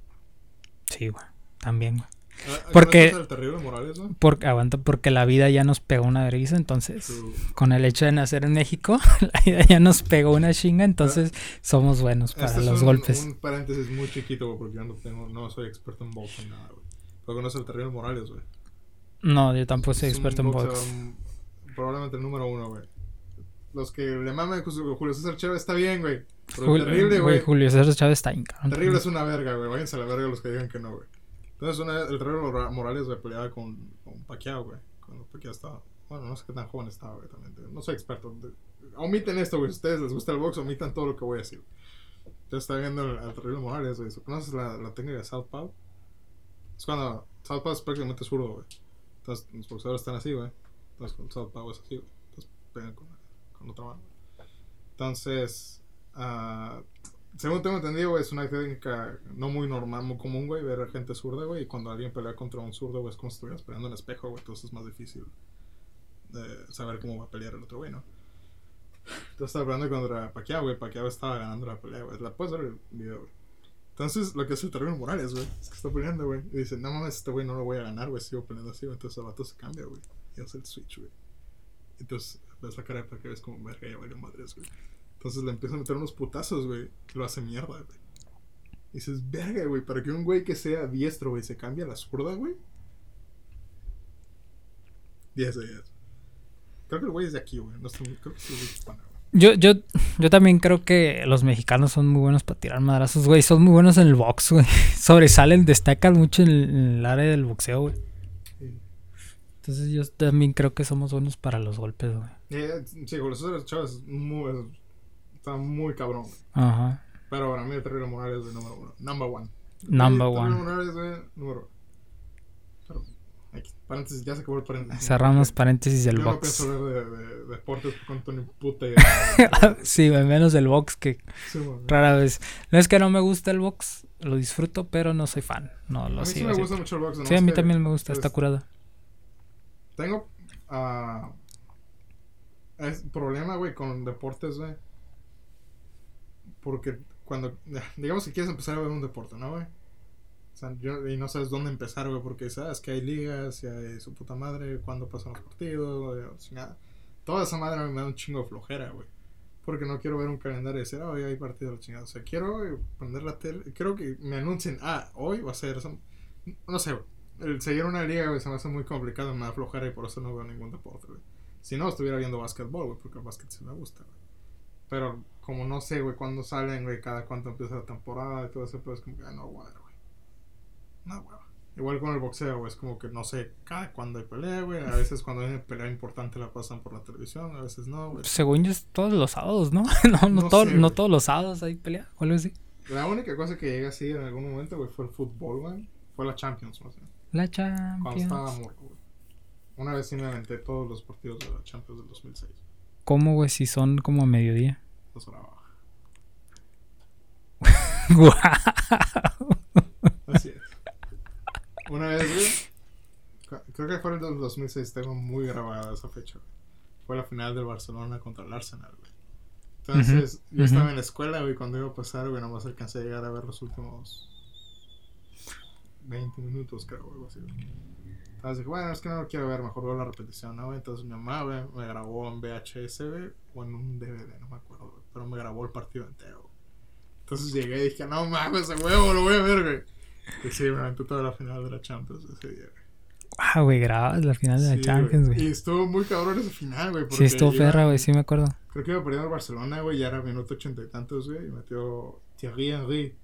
Sí, güey. También, güey. Ah, Porque- ¿conoces al terrible Morales, güey? Porque, aguanta, porque la vida ya nos pegó una vergüenza, entonces, con el hecho de nacer en México, la vida ya nos pegó una chinga, entonces somos buenos para Este es los un, golpes. un paréntesis muy chiquito, porque yo no tengo, no soy experto en box ni nada, güey. Pero conoces al terrible Morales, güey. No, yo tampoco soy Es experto en box. Probablemente el número uno, güey. Los que le maman con su- Julio César Chávez está bien, güey. Pero Jul- terrible, güey. Julio César Chávez está cabrón. Terrible es una verga, güey. Váyanse a la verga los que digan que no, güey. Entonces, el Mora- Morales, güey, peleaba con, con Pacquiao, güey. Cuando Pacquiao estaba. Bueno, no sé qué tan joven estaba, güey. No soy experto. Omiten esto, güey. Si ustedes les gusta el box, omitan todo lo que voy a decir. Entonces, estaba viendo al terrible Morales, güey. ¿Conoces la, la técnica de Southpaw? Es cuando Southpaw es prácticamente zurdo, güey. Entonces, los boxeadores están así, güey. Entonces, con Southpaw es así, güey. Entonces, pegan con, con otra mano. Entonces, ah, según tengo entendido, güey, es una técnica no muy normal, muy común, güey, ver a gente zurda, güey. Y cuando alguien pelea contra un zurdo, güey, es como estuvieras peleando en espejo, güey. Entonces es más difícil de saber cómo va a pelear el otro, güey, ¿no? Entonces estaba hablando contra Pacquiao, güey. Pacquiao estaba ganando la pelea, güey. La puedes ver el video, güey. Entonces, lo que hace el terrible Morales, güey, es que está peleando, güey. Y dice, no mames, este güey no lo voy a ganar, güey. Sigo peleando así, güey. Entonces el vato se cambia, güey. Y hace el switch, güey. Entonces ves la cara de Pacquiao, es como, verga, ya valió madres, güey. Entonces le empieza a meter unos putazos, güey. y Lo hace mierda, güey. Y dices, verga, güey, para que un güey que sea diestro, güey, se cambie a la zurda, güey. 10 de 10. Creo que el güey es de aquí, güey. No estoy, creo que es de güey. Yo, yo, yo también creo que los mexicanos son muy buenos para tirar madrazos, güey. Son muy buenos en el box, güey. Sobresalen, destacan mucho en el, en el área del boxeo, güey. Sí. Entonces yo también creo que somos buenos para los golpes, güey. Eh, sí, César Chávez es muy, está muy cabrón, güey. Ajá. Pero para mí el Terrible Morales es el número uno. Number one. Number Sí, one. Morales, güey, número uno. Pero, aquí, paréntesis, ya se acabó el paréntesis. Cerramos paréntesis del Yo no box. pienso hablar de, de- de deportes con Tony puta idea. sí, menos del box que Sí, rara vez. No es que no me gusta el box, lo disfruto, pero no soy fan. No A lo mí sí sigo. me así. gusta mucho el box. Sí, a mí también me gusta, está curada. Tengo ah, es problema, güey, con deportes, güey. Porque cuando, digamos que quieres empezar a ver un deporte, ¿no, güey? O sea, yo- y no sabes dónde empezar, güey, porque sabes que hay ligas y hay su puta madre, cuándo pasan los partidos, o chingada. Toda esa madre me da un chingo de flojera, güey. Porque no quiero ver un calendario y decir, ah, hoy hay partido, la chingada. O sea, quiero güey, prender la tele, quiero que me anuncien, ah, hoy va a ser, no sé, el seguir una liga, güey, se me hace muy complicado, me da flojera y por eso no veo ningún deporte, güey. Si no, estuviera viendo básquetbol, güey, porque el básquet sí me gusta, güey. Pero como no sé, güey, cuándo salen, güey, cada cuánto empieza la temporada y todo eso, pues es como que, ah, no, güey, güey. No, güey. Igual con el boxeo, güey, es como que no sé cada cuándo hay pelea, güey. A veces cuando hay una pelea importante la pasan por la televisión, a veces no, güey. Según yo es todos los sábados, ¿no? no, no, No todo- sé, no todos los sábados hay pelea o algo así. La única cosa que llegué así en algún momento, güey, fue el fútbol, güey. Fue la Champions, más bien. La Cuando estaba Champions. morro, güey. Una vez sí me aventé todos los partidos de la Champions del 2006. ¿Cómo, güey? Si son como a mediodía. Dos horas abajo. Guau. Así es. Una vez, güey. Creo que fue el del 2006. Tengo muy grabada esa fecha, güey. Fue la final del Barcelona contra el Arsenal, güey. Entonces, yo estaba en la escuela, güey. Cuando iba a pasar, güey, nomás alcancé a llegar a ver los últimos 20 minutos, creo, algo así, güey. Entonces dije, bueno, es que no lo quiero ver, mejor veo la repetición, ¿no? Entonces mi mamá, güey, me grabó en VHS, güey, o en un DVD, no me acuerdo, güey. Pero me grabó el partido entero. Entonces llegué y dije, no mames, a huevo, lo voy a ver, güey. Y sí, me aventé toda la final de la Champions ese día, güey. Ah, güey, grababas la final de la Sí, Champions, Y güey. estuvo muy cabrón ese final, güey. Sí, estuvo perra, güey, sí me acuerdo. Creo que iba perdiendo el Barcelona, güey, ya era minuto ochenta y tantos, güey, y metió Thierry Henry.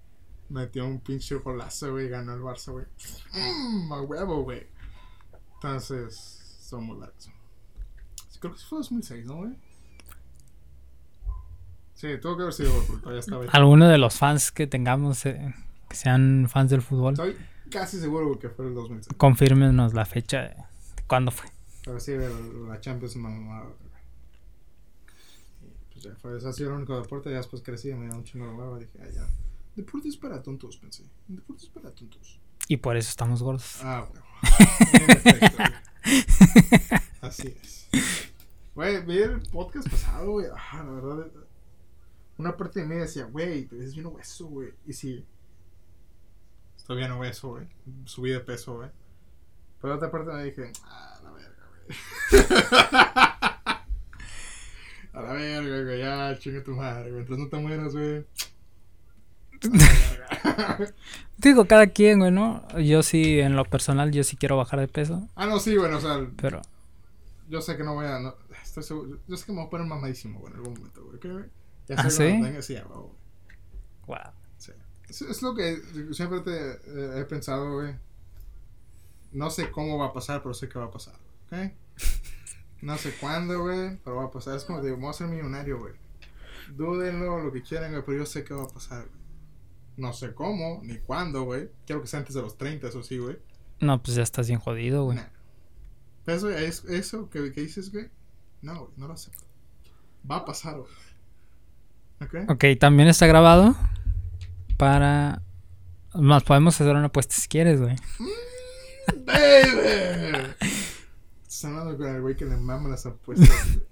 Metió un pinche golazo, güey, y ganó el Barça, güey. Mmm, a huevo, güey. Entonces, son muy largos. Creo que sí fue 2006, ¿no, güey? Sí, tuvo que haber sido, porque todavía estaba. Alguno de los fans que tengamos eh, que sean fans del fútbol, Estoy casi seguro que fue el 2006. confírmenos la fecha de cuándo fue. Pero sí, la Champions. Y, Pues ya fue, ese ha sido el único deporte. Ya después crecí, me dio un chingo de hueva. Dije, ah, ya. Deportes para tontos, pensé. Deportes para tontos. Y por eso estamos gordos. Ah, güey. Así es. Güey, vi el podcast pasado, güey. Ah, la verdad. Una parte de mí decía, güey, te ves bien obeso, güey. Y sí. Estoy bien obeso, güey. Subí de peso, güey. Pero otra parte me dije, ah, la verga, güey. A la verga, güey. Ya, chinga tu madre, güey. Mientras no te mueras, güey. Digo, cada quien, güey, ¿no? Yo sí, en lo personal, yo sí quiero bajar de peso, ah, no, sí, bueno, o sea, pero Yo sé que no voy a. No, estoy seguro. Yo sé que me voy a poner mamadísimo, güey, en algún momento, güey. ¿ok, güey? Ya ¿Ah, sí? sí, wow. Sí. Es, es lo que siempre te eh, he pensado, güey. No sé cómo va a pasar, pero sé que va a pasar, ¿ok? No sé cuándo, güey, pero va a pasar. Es como digo, voy a ser millonario, güey. Dúdenlo, lo que quieran, güey, pero yo sé que va a pasar, güey. No sé cómo, ni cuándo, güey. Quiero que sea antes de los 30, eso sí, güey. No, pues ya estás bien jodido, güey. Nah. Pero eso, es- eso que, que dices, güey, no, güey, no lo acepto. Va a pasar, güey. ¿Ok? Ok, también está grabado para... Más podemos hacer una apuesta si quieres, güey. ¡Baby! Estás hablando con el güey que le mama las apuestas.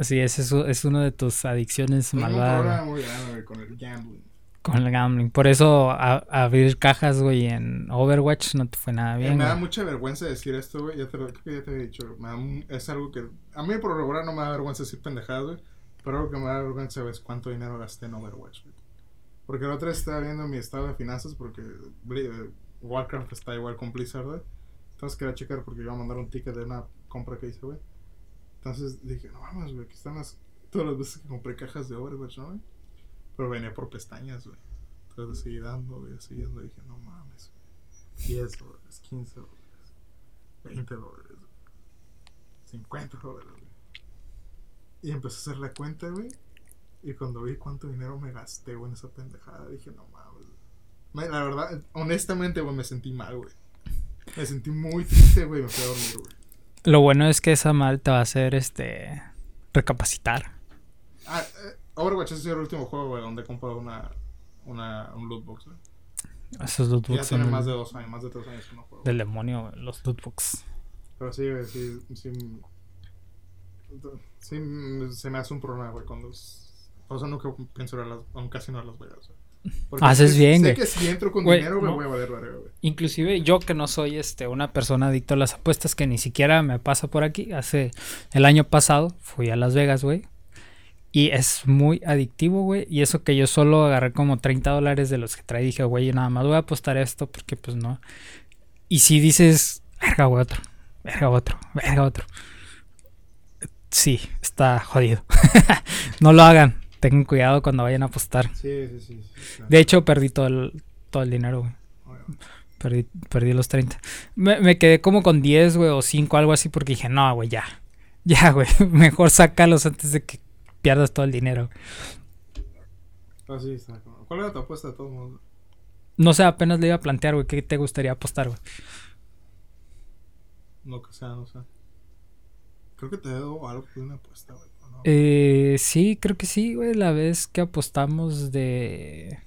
Sí, ese es, es uno de tus adicciones Tengo malvadas muy grande, con el gambling. con el gambling. Por eso a- abrir cajas, güey, en Overwatch no te fue nada Eh, bien, me da güey. mucha vergüenza decir esto, güey. Ya te lo, creo que ya te he dicho. Me da es algo que. A mí por lo regular no me da vergüenza decir pendejadas, güey. Pero algo que me da vergüenza es cuánto dinero gasté en Overwatch. Porque la otra estaba viendo mi estado de finanzas porque eh, Warcraft está igual con Blizzard, güey. Entonces quería checar porque iba a mandar un ticket de una compra que hice, güey. Entonces dije, no mames, güey, aquí están las. Todas las veces que compré cajas de Overwatch, ¿no, güey? Pero venía por pestañas, güey. Entonces seguí dando, güey, siguiendo. Dije, no mames, güey. 10 dólares, 15 dólares, 20 dólares, güey, 50 dólares. Y empecé a hacer la cuenta, güey. Y cuando vi cuánto dinero me gasté, güey, en esa pendejada, dije, no mames. güey". Me- La verdad, honestamente, güey, me sentí mal, güey. Me sentí muy triste, güey, me fui a dormir, güey. Lo bueno es que esa mal te va a hacer, este... Recapacitar. Ah, eh, Overwatch ha sido el último juego, güey, donde he comprado una, una, un loot box, güey. Esos loot Y Ya box tiene más de dos años, más de tres años que no juego. del demonio, los loot box. Pero sí, güey, sí, sí. Sí, mm, se me hace un problema, güey, cuando. es- Por eso nunca pienso ir a las. Aún casi no a Las Vegas, güey. Porque Haces sé- bien, sé güey. que si entro con Güey, dinero, no. voy a valer güey. Inclusive yo que no soy este una persona adicta a las apuestas que ni siquiera me pasa por aquí. Hace el año pasado fui a Las Vegas, güey. Y es muy adictivo, güey. Y eso que yo solo agarré como 30 dólares de los que trae. Dije, güey, nada más voy a apostar esto porque pues no. Y si dices, verga, güey, otro. Verga, otro. Verga, otro. Sí, está jodido. no lo hagan. Tengan cuidado cuando vayan a apostar. Sí, sí, sí. claro. De hecho, perdí todo el, todo el dinero, güey. Perdí, perdí los 30. Me, me quedé como con 10, güey, o 5, algo así, porque dije, no, güey, ya. Ya, güey. Mejor sácalos antes de que pierdas todo el dinero. Ah, sí, está. ¿Cuál era tu apuesta de todos modos? No sé, apenas le iba a plantear, güey, ¿qué te gustaría apostar, güey? Lo que sea, no sé. Creo que te debo algo de una apuesta, güey. Eh, sí, creo que sí, güey. La vez que apostamos de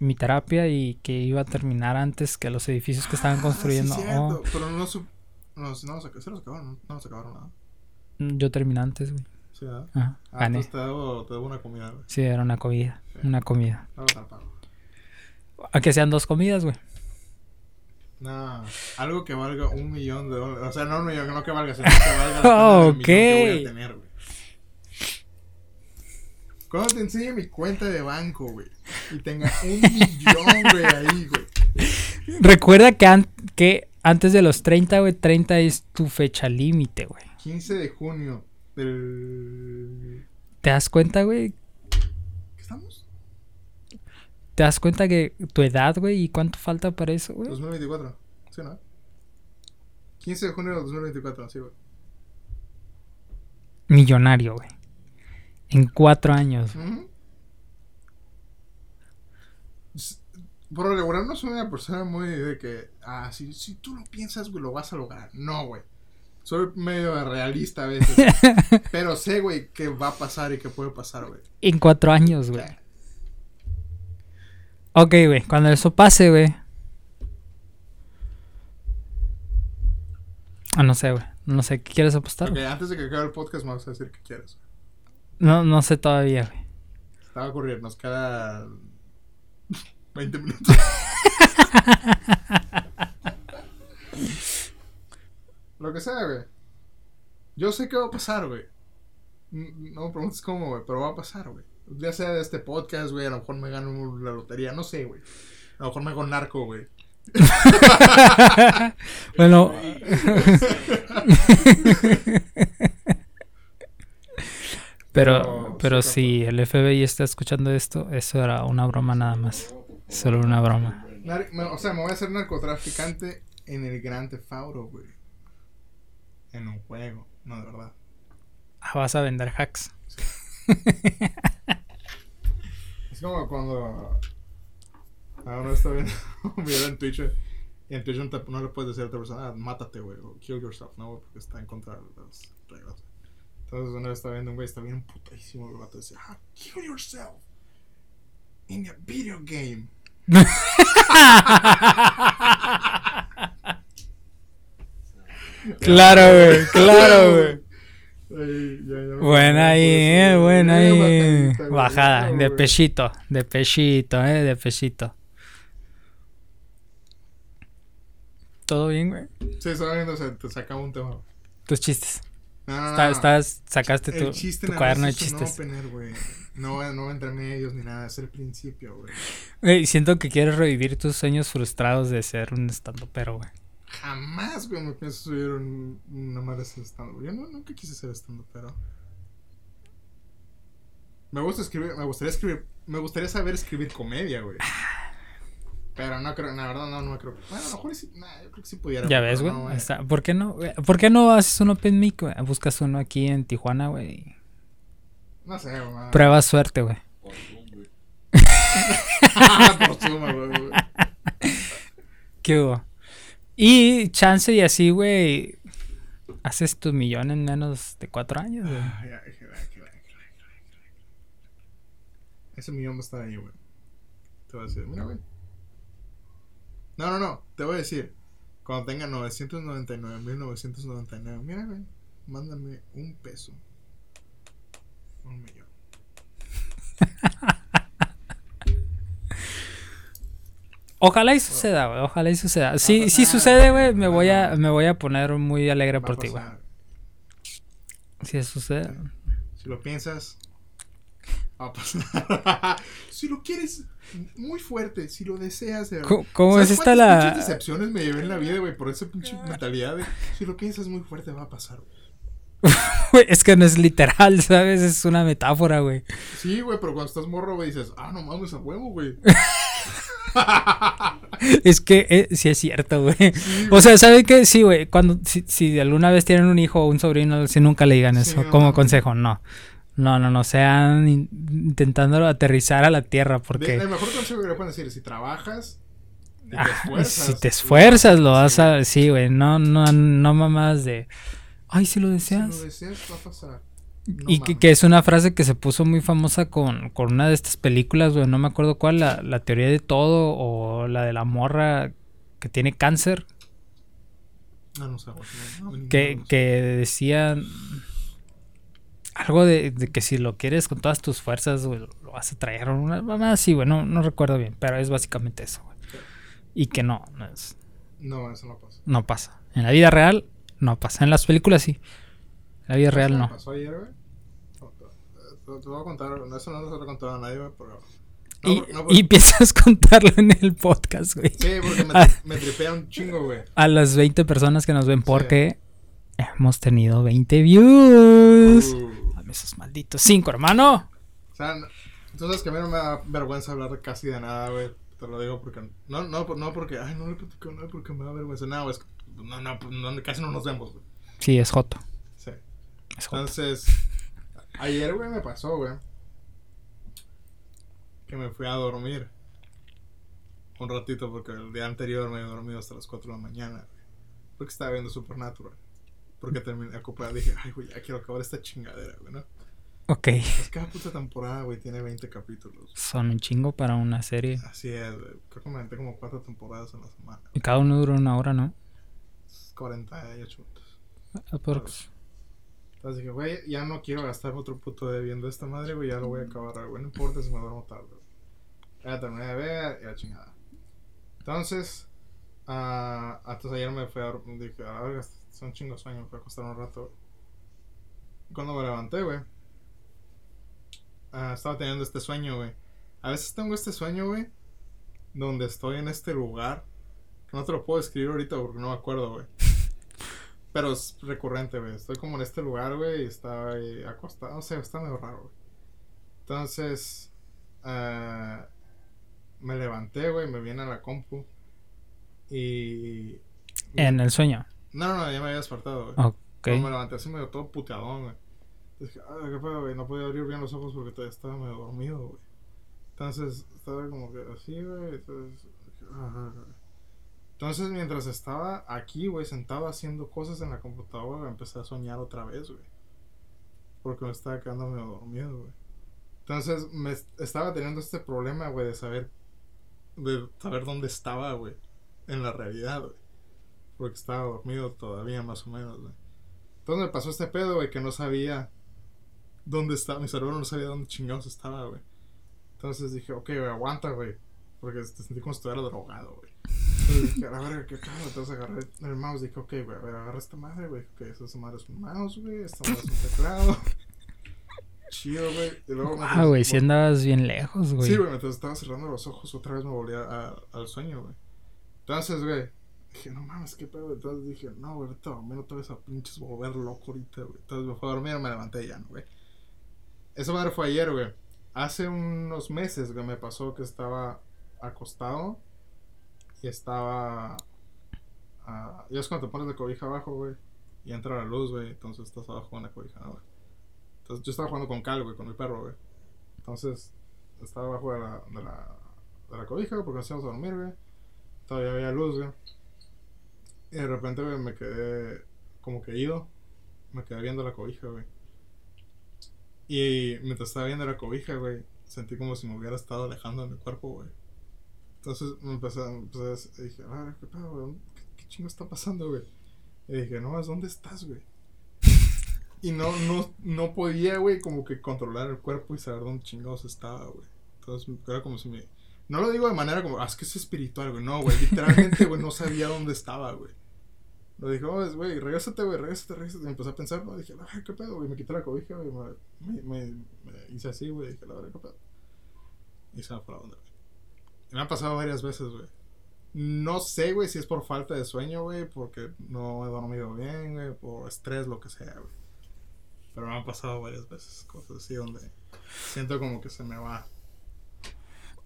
mi terapia y que iba a terminar antes que los edificios que estaban Ah, construyendo. Sí, Oh, Pero no su... No, no, se, los acabaron, no, se acabaron nada. yo terminé antes, güey. Sí, ¿verdad? Ajá, Ah, gané. te debo, te debo una comida, güey. Sí, era una comida. Una comida. A que sean dos comidas, güey. No, algo que valga un millón de dólares. O sea, no un millón, no que valga, sino que valga millón que voy Ok. a tener, güey. Cuando te enseñe mi cuenta de banco, güey, y tenga un millón, güey, ahí, güey. Recuerda que, an- que antes de los 30, güey, 30 es tu fecha límite, güey. 15 de junio del... ¿Te das cuenta, güey? ¿Qué estamos? ¿Te das cuenta que tu edad, güey, y cuánto falta para eso, güey? 2024. ¿Sí, no? 15 de junio de 2024, sí, güey. Millonario, güey. En cuatro años. Por lo regular no soy una persona muy de que, ah, si, si tú lo piensas, güey, lo vas a lograr. No, güey. Soy medio realista a veces. pero sé, güey, que va a pasar y que puede pasar, güey. En cuatro años, güey. Ok, güey. Cuando eso pase, güey. Ah, no sé, güey. No sé. ¿Qué quieres apostar? Ok, antes de que acabe el podcast, me vas a decir qué quieres. No, no sé todavía, güey. Estaba a ocurrir, nos queda 20 minutos. Lo que sea, güey. Yo sé que va a pasar, güey. No me preguntes cómo, güey, pero va a pasar, güey. Ya sea de este podcast, güey, a lo mejor me gano la lotería, no sé, güey. A lo mejor me hago narco, güey. Bueno. pero, Pero, pero sí, si el FBI está escuchando esto, eso era una broma nada más. Solo una broma. O sea, me voy a hacer narcotraficante en el Gran Theft Auto, güey. En un juego, no de verdad. Ah, vas a vender hacks. Es como cuando. Ahora está viendo un video en Twitch. Y en Twitch no, le puedes decir a otra persona, ah, mátate, güey, o kill yourself, ¿no? Porque está en contra de las reglas. Entonces, vez está viendo un güey, está bien putadísimo, el vato dice, ah, kill yourself in a video game. Claro, güey, claro, güey. Ay, ya, ya me Buena ahí, acordé, eh, pues, buena eh, ahí. Bajada, no, de pechito, de pechito, eh, de pechito. ¿Todo bien, güey? Sí, estaba viendo, se te sacaba un tema. Tus chistes. No, no, no. Está- estás, sacaste tu, cuaderno de chistes. opener, güey. No, no entre medios ni nada, es el principio, güey. Siento que quieres revivir tus sueños frustrados de ser un pero güey. Jamás, güey, me pienso subir un, una madre de stand Yo no, nunca quise ser stand pero. Me gusta escribir, me gustaría escribir, me gustaría saber escribir comedia, güey. Pero no creo, la verdad no, no me creo. Bueno, a lo mejor sí, nah, yo creo que sí pudiera. Ya ves, güey. no. ¿Por qué no? ¿Por qué no haces un open mic, güey? Buscas uno aquí en Tijuana, güey. No sé, güey. Prueba suerte, güey. Por Zoom, güey. Por Zoom, güey, güey. ¿Qué hubo? Y chance y así, güey. Haces tu millón en menos de cuatro años, güey. Ese millón va a estar ahí, güey. Te voy a decir, mira, güey. No, no, no. Te voy a decir. Cuando tenga 999.999, mira, güey. Mándame un peso. Un millón. Ojalá y suceda, güey. Ojalá y suceda. Si, a si pasar, sucede, güey, me voy a, me voy a poner muy alegre por ti, güey. Si sucede. Si lo piensas, va a pasar. si lo quieres muy fuerte, si lo deseas. de verdad. ¿Cómo, cómo ¿Sabes es esta la...? decepciones me llevé en la vida, güey? Por esa pinche mentalidad de si lo es muy fuerte, va a pasar. Güey, Es que no es literal, ¿sabes? Es una metáfora, güey. Sí, güey, pero cuando estás morro, güey, dices, ah, no mames, a huevo, güey. Es que eh, sí es cierto, güey. O sea, ¿saben qué? Sí, güey. Cuando, si, si alguna vez tienen un hijo o un sobrino, si nunca le digan eso como no. consejo, no. No, no, no. Sean in- intentando aterrizar a la tierra porque el mejor consejo que le pueden decir, si trabajas, te ah, esfuerzas. si te esfuerzas, lo vas a. Sí, güey. No, no, no mamás de. Ay, si lo Si lo deseas. deseas, va a pasar. No y que, que es una frase que se puso muy famosa con, con una de estas películas, güey. No me acuerdo cuál, la, la teoría de todo o la de la morra que tiene cáncer. No sé, no, no, que, sé. que decían algo de, de que si lo quieres con todas tus fuerzas, güey, lo vas a traer. Una mamá así, güey, no, no recuerdo bien, pero es básicamente eso, güey. Y que no, no, es- No, eso no pasa. no pasa. En la vida real, no pasa. En las películas sí. La vida real ¿Eso me no. pasó ayer, güey? Te, voy a contar, eso no lo he contado a nadie, güey, pero... No, Y, no, por- y piensas contarlo en el podcast, güey. Sí, porque me, Ah. me tripea un chingo, güey. A las 20 personas que nos ven porque hemos tenido 20 views. Uh, Dame esos malditos 5, hermano. o sea, tú sabes que a mí no me da vergüenza hablar casi de nada, güey. Te lo digo porque... No, no, no porque... Ay, no le platico nada porque me da vergüenza. No, güey, es que- No, no, pues, no, casi no nos vemos, güey. Sí, es Joto. Entonces, ayer, güey, me pasó, güey. Que me fui a dormir. Un ratito, porque el día anterior me había dormido hasta las 4 de la mañana, güey. Porque estaba viendo Supernatural. Porque terminé ocupado. Dije, ay, güey, ya quiero acabar esta chingadera, güey, ¿no? Ok. Es cada puta temporada, güey, tiene 20 capítulos. Son un chingo para una serie. Así es, güey. Creo que me aventé como 4 temporadas en la semana. Y cada uno dura una hora, ¿no? 48 minutos. Aprox. Entonces dije, güey, ya no quiero gastar otro puto de viendo esta madre, güey, ya lo voy a acabar, güey. No importa si me duermo tarde. Ya terminé de ver y la chingada. Entonces, ah, entonces ayer me fui a dije, a ver, son chingos sueños, me fui a acostar un rato. Cuando me levanté, güey, ah, estaba teniendo este sueño, güey. A veces tengo este sueño, güey, donde estoy en este lugar. que No te lo puedo escribir ahorita porque no me acuerdo, güey. Pero es recurrente, güey. Estoy como en este lugar, güey, y estaba ahí acostado. No sé, está medio raro, güey. Entonces, eh, me levanté, güey, me vine a la compu. Y. En el sueño. No, no, no, ya me había despertado, güey. Ok. Pero me levanté así medio todo puteadón, güey. Dije, ah, qué pedo, güey. No podía abrir bien los ojos porque todavía estaba medio dormido, güey. Entonces, estaba como que así, güey. Entonces, dije, ah, ah, ah. Entonces, mientras estaba aquí, güey, sentado haciendo cosas en la computadora, empecé a soñar otra vez, güey. Porque me estaba quedando medio dormido, güey. Entonces, me est- estaba teniendo este problema, güey, de saber, de saber dónde estaba, güey, en la realidad, güey. Porque estaba dormido todavía, más o menos, güey. Entonces me pasó este pedo, güey, que no sabía dónde estaba. Mi cerebro no sabía dónde chingados estaba, güey. Entonces dije, ok, güey, aguanta, güey. Porque te sentí como si estuviera drogado, güey. Dije, a verga, ¿qué pedo? Entonces agarré el mouse y dije, ok, güey, a ver, agarra esta madre, güey. Ok, esa madre es un mouse, güey. Esta madre es un teclado. Chido, güey. Y luego me Ah, güey, si andabas bien lejos, güey. Sí, güey, mientras estaba cerrando los ojos, otra vez me volví a- a- al sueño, güey. Entonces, güey, dije, no mames, qué pedo. Entonces dije, no, güey, vete a dormir otra vez a pinches volver loco ahorita, güey. Entonces me fui a dormir y me levanté ya, ¿no, güey? Esa madre fue ayer, güey. Hace unos meses, güey, me pasó que estaba acostado y estaba. ah, ya es cuando te pones la cobija abajo, güey, y entra la luz, güey. Entonces estás abajo con la cobija. Entonces yo estaba jugando con Cal, güey, con mi perro, güey. Entonces estaba abajo de la, de la, de la cobija porque nos íbamos a dormir, güey. Todavía había luz, güey. Y de repente, güey, me quedé como que ido. Me quedé viendo la cobija, güey. Y mientras estaba viendo la cobija, güey, sentí como si me hubiera estado alejando de mi cuerpo, güey. Entonces me empecé a- dije, ah, ¿qué pedo, güey? ¿Qué, qué chingo está pasando, güey? Y dije, no, ¿dónde estás, güey? Y no, no, no podía, güey, como que controlar el cuerpo y saber dónde chingados estaba, güey. Entonces era como si me... No lo digo de manera como, ah, es que es espiritual, güey. No, güey, literalmente, güey, no sabía dónde estaba, güey. Lo dije, oh, güey, regrésate, güey, regrésate, regrésate. Y empecé a pensar, ¿no? Dije, ay, qué pedo, güey. Me quité la cobija, güey. Me, me, me, me hice así, güey. Dije, la verdad, qué pedo. Y se me fue la onda, güey. Me han pasado varias veces, güey. No sé, güey, si es por falta de sueño, güey, porque no he dormido bien, güey, por estrés, lo que sea, güey. Pero me han pasado varias veces cosas así donde siento como que se me va.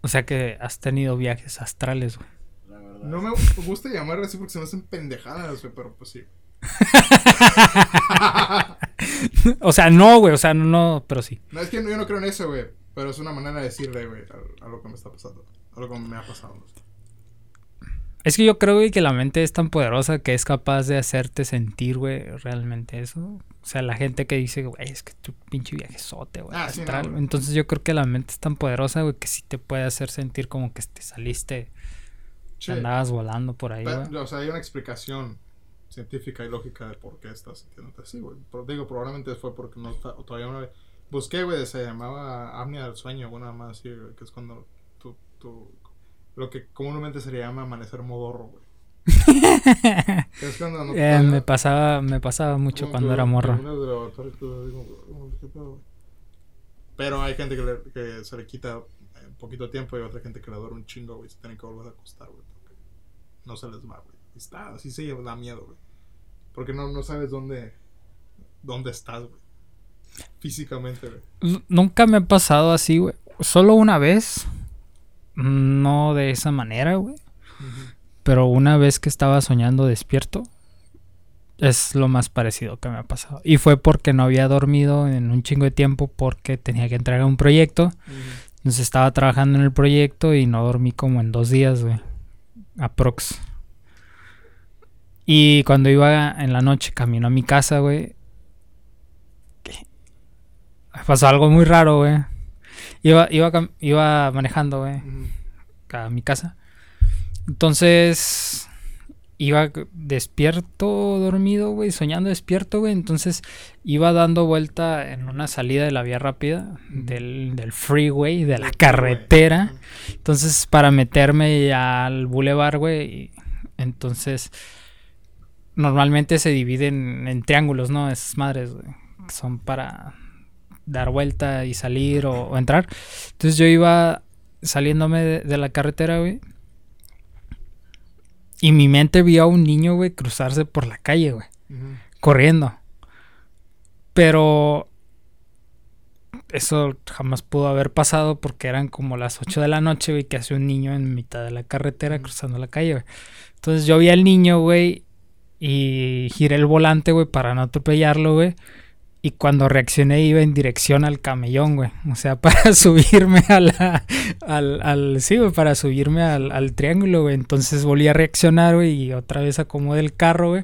O sea que has tenido viajes astrales, güey. La verdad. No me gusta llamarle así porque se me hacen pendejadas, güey, pero pues sí. o sea, no, güey, o sea, no, no, pero sí. No, es que yo no creo en eso, güey. Pero es una manera de decirle, güey, a, a lo que me está pasando. A lo que me ha pasado. Es que yo creo, güey, que la mente es tan poderosa que es capaz de hacerte sentir, güey, realmente eso. O sea, la gente que dice, güey, es que tu pinche viajezote, güey. Ah, sí, no, astral". güey. Entonces yo creo que la mente es tan poderosa, güey, que sí te puede hacer sentir como que te saliste, Sí. andabas volando por ahí, Pero, güey. o sea, hay una explicación científica y lógica de por qué estás sintiéndote así, güey. Pero digo, probablemente fue porque no está, o todavía no busqué, güey, se llamaba apnea del sueño, una más así, güey, que es cuando lo que comúnmente se le llama amanecer modorro, güey. Que es cuando no Eh, me pasaba, me pasaba mucho cuando que era morro. Pero hay gente que, le- que se le quita eh, poquito tiempo y otra gente que le dura un chingo, güey. Se tienen que volver a acostar, güey. Porque no se les va, güey. Está, así se da miedo, güey. Porque no, no sabes dónde, dónde estás, güey. Físicamente, güey. Nunca me ha pasado así, güey. Solo una vez. No de esa manera, güey. Pero una vez que estaba soñando despierto, es lo más parecido que me ha pasado. Y fue porque no había dormido en un chingo de tiempo porque tenía que entregar un proyecto. Entonces estaba trabajando en el proyecto y no dormí como en dos días, güey. Aprox. Y cuando iba en la noche camino a mi casa, güey. Pasó algo muy raro, güey. Iba, iba, iba manejando, güey a mi casa. Entonces iba despierto, dormido, güey, soñando despierto, güey. Entonces iba dando vuelta en una salida de la vía rápida, del, del freeway, de la carretera. Entonces para meterme al bulevar, güey. Entonces normalmente se dividen en triángulos, ¿no? Esas madres, güey. Son para dar vuelta y salir o, o entrar. Entonces yo iba saliéndome de, de la carretera, güey. Y mi mente vio a un niño, güey, cruzarse por la calle, güey. Corriendo. Pero eso jamás pudo haber pasado porque eran como las 8 de la noche, güey, que hace un niño en mitad de la carretera cruzando la calle, güey. Entonces yo vi al niño, güey, y giré el volante, güey, para no atropellarlo, güey. Y cuando reaccioné iba en dirección al camellón, güey. O sea, para subirme a. Al, al, sí, para subirme al, al triángulo, güey. Entonces volví a reaccionar, güey, y otra vez acomodé el carro, güey.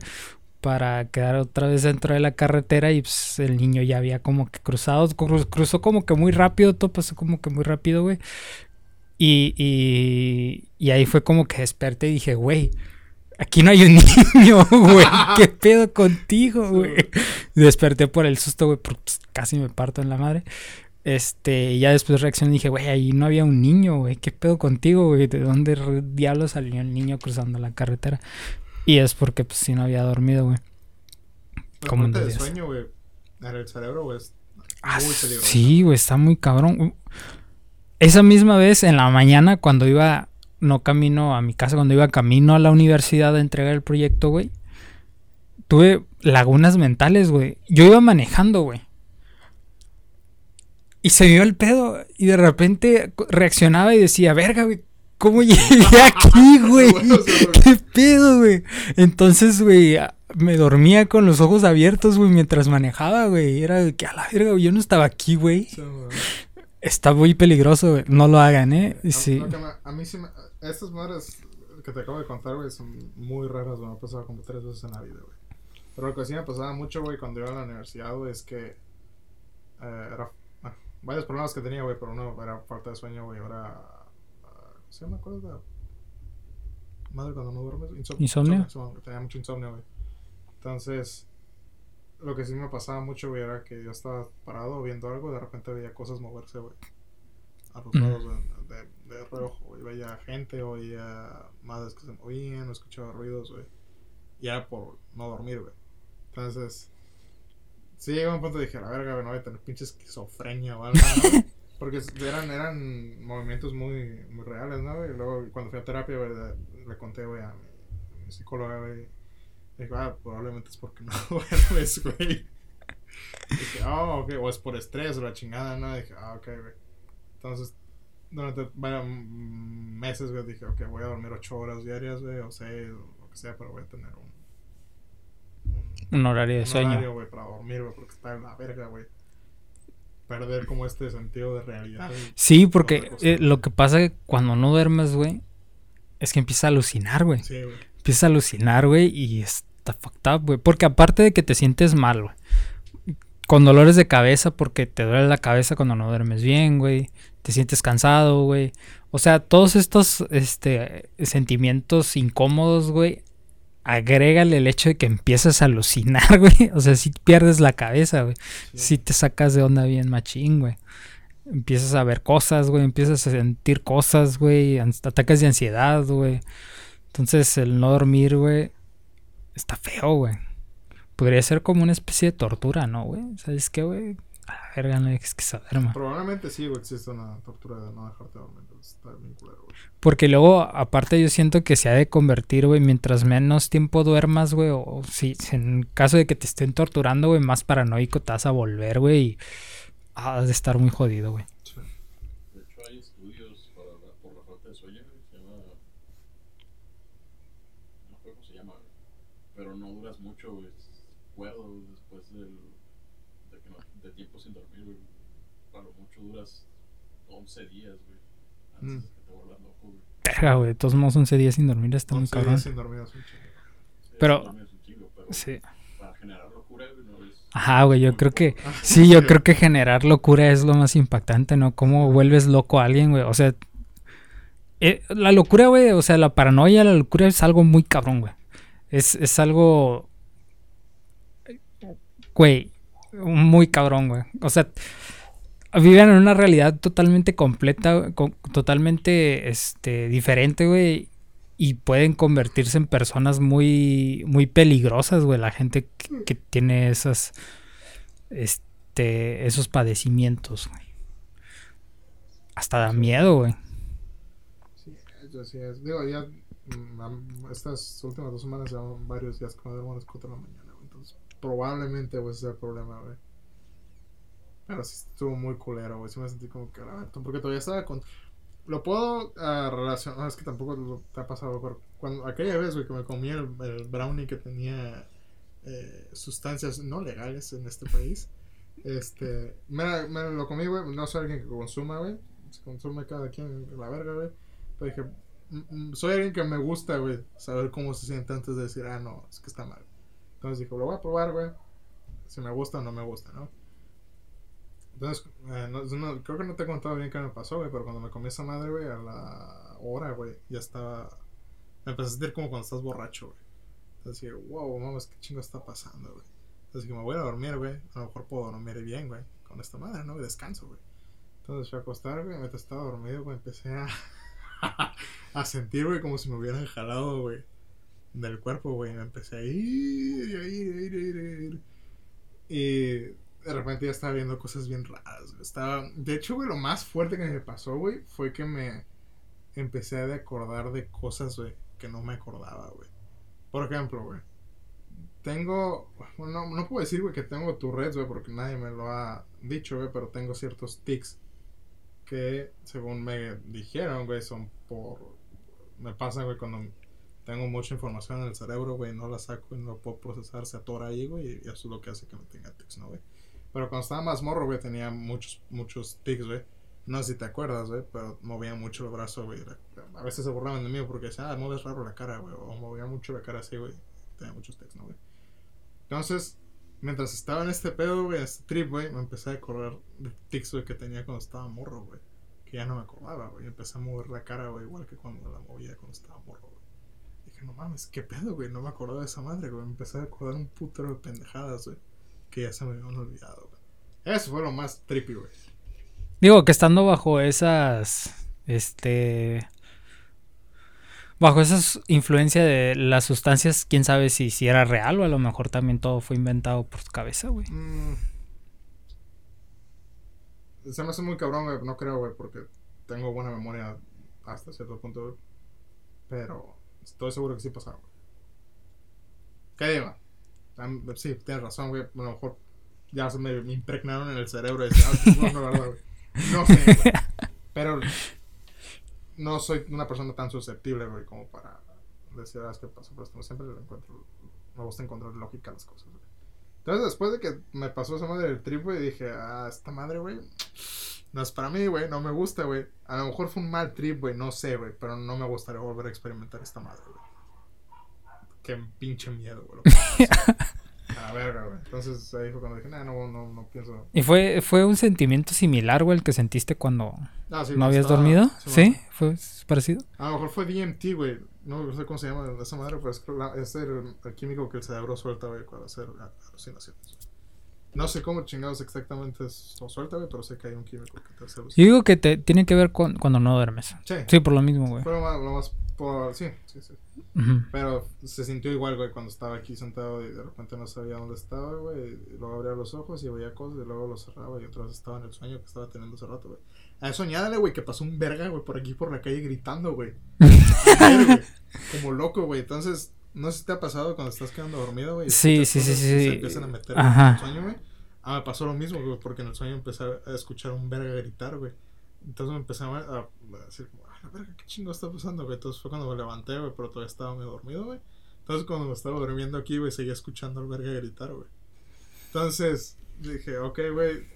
Para quedar otra vez dentro de la carretera y pues el niño ya había como que cruzado. cru- cruzó como que muy rápido, todo pasó como que muy rápido, güey. Y, y ahí fue como que desperté y dije, güey, aquí no hay un niño, güey. ¿Qué pedo contigo, güey? Desperté por el susto, güey, porque pues, casi me parto en la madre. Este, y ya después reaccioné y dije, güey, ahí no había un niño, güey. ¿Qué pedo contigo, güey? ¿De dónde diablos salió el niño cruzando la carretera? Y es porque, pues, sí no había dormido, güey. La Como falta de sueño, güey, en el cerebro, güey, es Ah, muy peligroso. sí, güey, está muy cabrón. Esa misma vez, en la mañana, cuando iba, no camino a mi casa, cuando iba camino a la universidad a entregar el proyecto, güey, tuve lagunas mentales, güey. Yo iba manejando, güey. Y se dio el pedo. Y de repente reaccionaba y decía, verga, güey, ¿cómo llegué aquí, güey? ¿Qué pedo, güey? Entonces, güey, me dormía con los ojos abiertos, güey, mientras manejaba, güey. Era de que a la verga, güey, yo no estaba aquí, güey. Sí. Está muy peligroso, güey. No lo hagan, ¿eh? Sí. a mí sí me... Estas madres que te acabo de contar, güey, son muy raras, güey. Me ha pasado como tres veces en la vida, güey. Pero lo que sí me pasaba mucho, güey, cuando iba a la universidad, güey, es que... eh, era... ah, varios problemas que tenía, güey, pero uno era falta de sueño, güey. Ahora... ah, ¿Se me acuerda? Madre, cuando no duermes. Insomnio. ¿Insomnio? insomnio, Tenía mucho insomnio, güey. Entonces... Lo que sí me pasaba mucho, güey, era que yo estaba parado viendo algo y de repente veía cosas moverse, güey. A los lados de reojo, güey. Veía gente, oía madres que se movían, escuchaba ruidos, güey. Y era por no dormir, güey. Entonces, sí llegó un punto y dije, la verga, güey, no voy a tener pinche esquizofrenia o algo, ¿no? Porque eran, eran movimientos muy, muy reales, ¿no? Y luego cuando fui a terapia, güey, le, conté, güey, a mi, psicóloga, güey. Dijo, ah, probablemente es porque no duermes, güey. Dije, oh, ok, o es por estrés o la chingada, ¿no? Dije, ah, ok, güey. Entonces, durante varios meses, güey, dije, ok, voy a dormir ocho horas diarias, güey, o seis, o lo que sea, pero voy a tener un, un, Un horario de un sueño. horario, güey, para dormir, güey, porque está en la verga, güey. Perder como este sentido de realidad. Sí, porque cosa. eh, lo que pasa es que cuando no duermes, güey, es que empiezas a alucinar, güey. Sí, güey. Empiezas a alucinar, güey, y está fucked up, güey. Porque aparte de que te sientes mal, güey. Con dolores de cabeza, porque te duele la cabeza cuando no duermes bien, güey. Te sientes cansado, güey. O sea, todos estos este, sentimientos incómodos, güey. Agrégale el hecho de que empiezas a alucinar, güey. O sea, si pierdes la cabeza, güey. Sí. Si te sacas de onda bien machín, güey. Empiezas a ver cosas, güey. Empiezas a sentir cosas, güey. Ataques de ansiedad, güey. Entonces, el no dormir, güey, está feo, güey. Podría ser como una especie de tortura, ¿no, güey? ¿Sabes qué, güey? A la verga, no es que se duerma. Probablemente sí, güey, existe una tortura de no dejarte dormir. Está bien culero, güey. Porque luego, aparte, yo siento que se ha de convertir, güey, mientras menos tiempo duermas, güey, o, o si si en caso de que te estén torturando, güey, más paranoico te vas a volver, güey, y has de estar muy jodido, güey. Sí. De hecho, hay estudios para la- por la falta de sueño, güey, se llama. No me acuerdo cómo se llama, güey. Pero no duras mucho, güey. Puedo después del, de, que no, de tiempo sin dormir, güey. Para lo mucho duras 11 días, güey. Antes Mm. de que te vuelvas loco, güey. Verga, güey, de todos modos 11 días sin dormir está muy 11 cabrón. días sin dormir es un chingo. Sí, Pero- Sí. para generar locura, güey, no es. Ajá, güey, yo creo que... Sí, yo creo que generar locura es lo más impactante, ¿no? Cómo vuelves loco a alguien, güey. O sea, eh, la locura, güey, o sea, la paranoia, la locura es algo muy cabrón, güey. Es, es algo... Güey, muy cabrón, güey. O sea, viven en una realidad totalmente completa, co- totalmente este, diferente, güey. Y pueden convertirse en personas muy, muy peligrosas, güey. La gente que, que tiene esas, este, esos padecimientos, güey. Hasta da miedo, güey. Sí, yo sí es. Digo, ya mm, estas últimas dos semanas llevan varios días que duermo a las 4 de la mañana, güey. Entonces, probablemente ese sea el problema, güey. Pero sí estuvo muy culero, güey. Sí me sentí como que, ah, porque todavía estaba con... Lo puedo ah, relacionar, es que tampoco te ha pasado, pero cuando aquella vez, güey, que me comí el, brownie que tenía eh, sustancias no legales en este país, este, me, me lo comí, güey, no soy alguien que consuma, güey, se consume cada quien la verga, güey, pero dije, "Mm, mm, soy alguien que me gusta, güey, saber cómo se siente antes de decir, ah, no, es que está mal. Entonces dije, lo voy a probar, güey, si me gusta o no me gusta, ¿no? Entonces, eh, no- creo que no te he contado bien qué me pasó, güey, pero cuando me comí esa madre, güey, a la hora, güey, ya estaba... Me empecé a sentir como cuando estás borracho, güey. Entonces dije, wow, mames, qué chingo está pasando, güey. Entonces dije, me voy a dormir, güey. A lo mejor puedo dormir bien, güey, con esta madre, ¿no? Y descanso, güey. Entonces fui a acostar, güey, mientras estaba dormido, güey, empecé a... a sentir, güey, como si me hubieran jalado, güey, del cuerpo, güey. Me empecé a ir, a ir, ir, a ir, a ir. Y de repente ya estaba viendo cosas bien raras. güey. Estaba... De hecho, güey, lo más fuerte que me pasó, güey, fue que me empecé a acordar de cosas, güey, que no me acordaba, güey. Por ejemplo, güey. Tengo... bueno, no, no puedo decir, güey, que tengo Tourette's, güey, porque nadie me lo ha dicho, güey, pero tengo ciertos tics que, según me dijeron, güey, son por... Me pasa, güey, cuando tengo mucha información en el cerebro, güey, no la saco y no puedo procesar, se atora ahí, güey, y eso es lo que hace que me tenga tics, ¿no, güey? Pero cuando estaba más morro, güey, tenía muchos, muchos tics, güey. No sé si te acuerdas, güey, pero movía mucho el brazo, güey. A veces se burlaban de mí porque decían, ah, mueves raro la cara, güey. O movía mucho la cara así, güey. Tenía muchos tics, ¿no, güey? Entonces, mientras estaba en este pedo, güey, este trip, güey, me empecé a acordar de tics, güey, que tenía cuando estaba morro, güey. Que ya no me acordaba, güey. Empecé a mover la cara, güey, igual que cuando la movía cuando estaba morro, güey. Dije, no mames, qué pedo, güey. No me acordaba de esa madre, güey. Me empecé a acordar un putero de pendejadas, güey. Que ya se me habían olvidado, güey. Eso fue lo más trippy, güey. Digo que estando bajo esas, este, bajo esa influencia de las sustancias, quién sabe si, si era real o a lo mejor también todo fue inventado por tu cabeza, güey. Mm. Se me hace muy cabrón, güey. No creo, güey, porque tengo buena memoria hasta cierto punto, güey. Pero estoy seguro que sí pasaba, güey. ¿Qué digo? Sí, tienes razón, güey. A lo mejor ya se me, impregnaron en el cerebro. Y decía, no, no, la verdad, güey. No sé, güey. Pero no soy una persona tan susceptible, güey, como para decir, ah, es que pasó por esto. Siempre le encuentro, me gusta encontrar lógica a las cosas, güey. Entonces, después de que me pasó esa madre del trip, güey, dije, ah, esta madre, güey, no es para mí, güey, no me gusta, güey. A lo mejor fue un mal trip, güey, no sé, güey, pero no me gustaría volver a experimentar esta madre, güey. Qué pinche miedo, güey. A verga, güey. Entonces ahí fue cuando dije, nah, no, no, no pienso. ¿Y fue, fue un sentimiento similar, güey, el que sentiste cuando Ah, sí, no habías estaba- dormido? sí. ¿Fue parecido? A lo mejor fue DMT, güey. No sé cómo se llama esa madre, pero es, la- es el, el químico que el cerebro suelta, güey, para hacer alucinaciones. No sé cómo chingados exactamente es, lo suelta, güey, pero sé que hay un químico que te hace Yo alucinar. digo que te tiene que ver con cuando no duermes. Sí, Sí, por lo mismo, güey. fue lo más, lo más por- sí, sí, sí. Pero se sintió igual, güey, cuando estaba aquí sentado y de repente no sabía dónde estaba, güey. y Luego abría los ojos y veía cosas y luego los cerraba y otra vez estaba en el sueño que estaba teniendo hace rato, güey. A eso añádale, güey, que pasó un verga, güey, por aquí por la calle gritando, güey. Como loco, güey. Entonces, no sé si te ha pasado cuando estás quedando dormido, güey. Sí, sí, sí, sí. Se empiezan a meter Ajá. en el sueño, güey. Ah, me pasó lo mismo, güey, porque en el sueño empecé a escuchar un verga gritar, güey. Entonces me empecé a, a decir, ah, la verga, ¿qué chingo está pasando, güey? Entonces fue cuando me levanté, güey, pero todavía estaba medio dormido, güey. Entonces cuando me estaba durmiendo aquí, güey, seguía escuchando al verga gritar, güey. Entonces dije, ok, güey,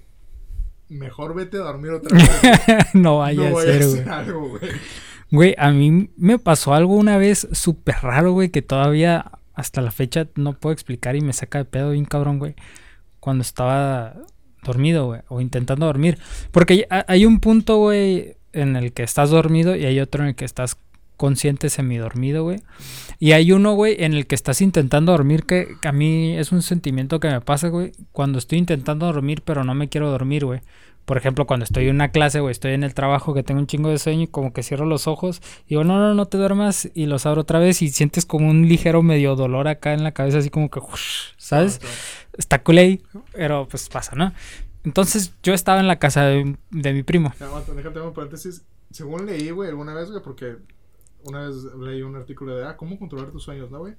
mejor vete a dormir otra vez. no vaya no a ser, güey. hacer algo, güey. Güey, a mí me pasó algo una vez súper raro, güey, que todavía hasta la fecha no puedo explicar y me saca de pedo bien cabrón, güey. Cuando estaba dormido, güey, o intentando dormir. Porque hay un punto, güey, en el que estás dormido y hay otro en el que estás consciente semidormido, güey. Y hay uno, güey, en el que estás intentando dormir que, que a mí es un sentimiento que me pasa, güey, cuando estoy intentando dormir pero no me quiero dormir, güey. Por ejemplo, cuando estoy en una clase, güey, estoy en el trabajo que tengo un chingo de sueño y como que cierro los ojos y digo, no, no, no te duermas y los abro otra vez y sientes como un ligero medio dolor acá en la cabeza, así como que, ¿sabes? Está culé, pero pues pasa, ¿no? Entonces yo estaba en la casa de, de mi primo. Déjate un paréntesis. Según leí, güey, alguna vez, güey, porque una vez leí un artículo de, ah, ¿cómo controlar tus sueños, no, güey?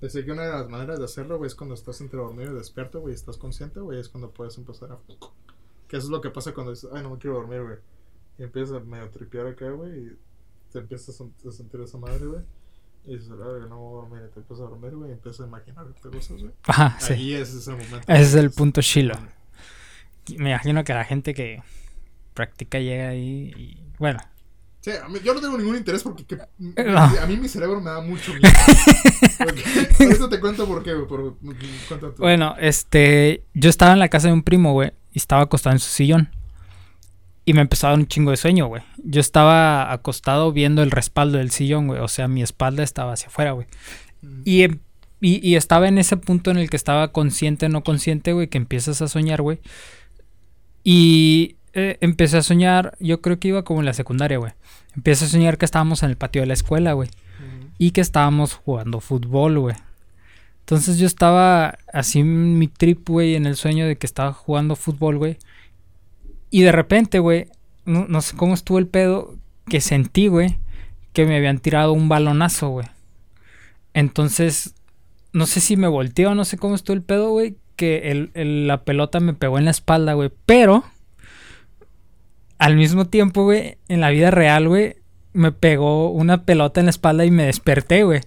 Decía que una de las maneras de hacerlo, güey, es cuando estás entre dormido y despierto, güey, y estás consciente, güey, es cuando puedes empezar a... Que eso es lo que pasa cuando dices, ay, no me quiero dormir, güey. Y empiezas a medio tripear acá, güey, y te empiezas a sen- a sentir esa madre, güey. Y dices, ay, no voy a dormir, y te empiezas a dormir, güey, y empiezas a imaginarte cosas, güey. Ajá, sí. Ahí ese es el momento. Ese es el punto chilo. Me imagino que la gente que practica llega ahí y... Bueno, Sí, mí- yo no tengo ningún interés porque que- No. a mí mi cerebro me da mucho miedo. Porque- Ahorita te cuento por qué, tú. Bueno, este, yo estaba en la casa de un primo, güey, y estaba acostado en su sillón. Y me empezó a dar un chingo de sueño, güey. Yo estaba acostado viendo el respaldo del sillón, güey. O sea, mi espalda estaba hacia afuera, güey. Mm. Y, y, y estaba en ese punto en el que estaba consciente, no consciente, güey, que empiezas a soñar, güey. Y eh, empecé a soñar, yo creo que iba como en la secundaria, güey. Empecé a soñar que estábamos en el patio de la escuela, güey y que estábamos jugando fútbol, güey. Entonces yo estaba así en mi trip, güey, en el sueño de que estaba jugando fútbol, güey. Y de repente, güey, no, no sé cómo estuvo el pedo, que sentí, güey, que me habían tirado un balonazo, güey. Entonces, no sé si me volteó, no sé cómo estuvo el pedo, güey, que el- el- la pelota me pegó en la espalda, güey. Pero, al mismo tiempo, güey, en la vida real, güey, me pegó una pelota en la espalda y me desperté, güey.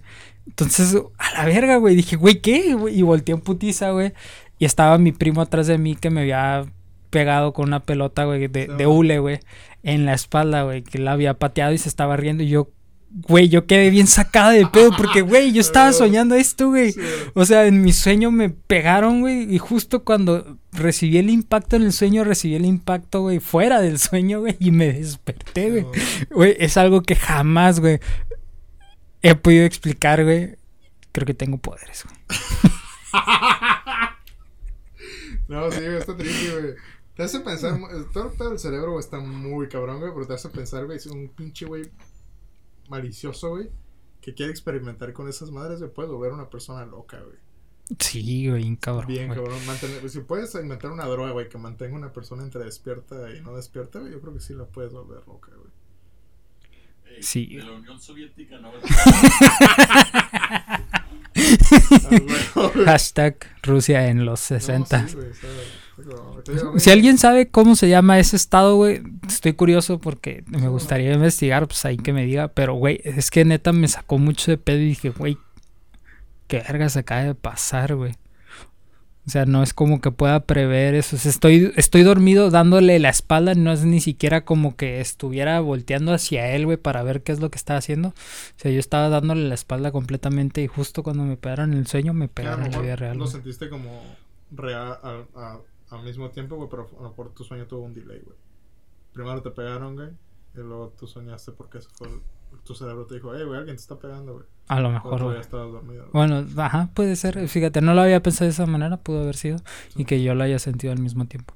Entonces, a la verga, güey. Dije, güey, ¿qué? Y volteé en putiza, güey. Y estaba mi primo atrás de mí que me había pegado con una pelota, güey, de, de hule, güey, en la espalda, güey, que la había pateado y se estaba riendo. Y yo, güey, yo quedé bien sacada de pedo porque, güey, yo estaba soñando esto, güey. Sí, O sea, en mi sueño me pegaron, güey, y justo cuando recibí el impacto en el sueño, recibí el impacto, güey, fuera del sueño, güey, y me desperté, güey. no. Güey, es algo que jamás, güey, he podido explicar, güey. Creo que tengo poderes, güey. No, sí, güey, está triste, güey. Te hace pensar, todo el pedo del cerebro güey, está muy cabrón, güey, pero te hace pensar, güey, es un pinche, güey, malicioso, güey. que quiere experimentar con esas madres, güey, puedes volver una persona loca, güey. Sí, güey, bien cabrón. Bien, güey. cabrón. Mantener, si puedes inventar una droga, güey, que mantenga una persona entre despierta y no despierta, güey, yo creo que sí la puedes volver loca, güey. Ey, Sí. De la Unión Soviética no Ah. Hashtag Rusia en los No, 60. sí, güey, digo, Si alguien sabe cómo se llama ese estado, güey, estoy curioso porque me gustaría investigar, pues ahí que me diga. Pero, güey, es que neta me sacó mucho de pedo y dije, güey, qué verga se acaba de pasar, güey. O sea, no es como que pueda prever eso. O sea, estoy, estoy dormido dándole la espalda, no es ni siquiera como que estuviera volteando hacia él, güey, para ver qué es lo que estaba haciendo. O sea, yo estaba dándole la espalda completamente y justo cuando me pegaron el sueño, me pegaron en la vida real. Lo sentiste como real al, a- al mismo tiempo, güey, pero a lo mejor tu sueño tuvo un delay, güey. Primero te pegaron, güey, y luego tú soñaste porque eso fue. el- tu cerebro te dijo, hey, güey, alguien te está pegando, güey. A lo mejor, güey. Bueno, ajá, puede ser. Fíjate, no lo había pensado de esa manera, pudo haber sido. Y que yo lo haya sentido al mismo tiempo.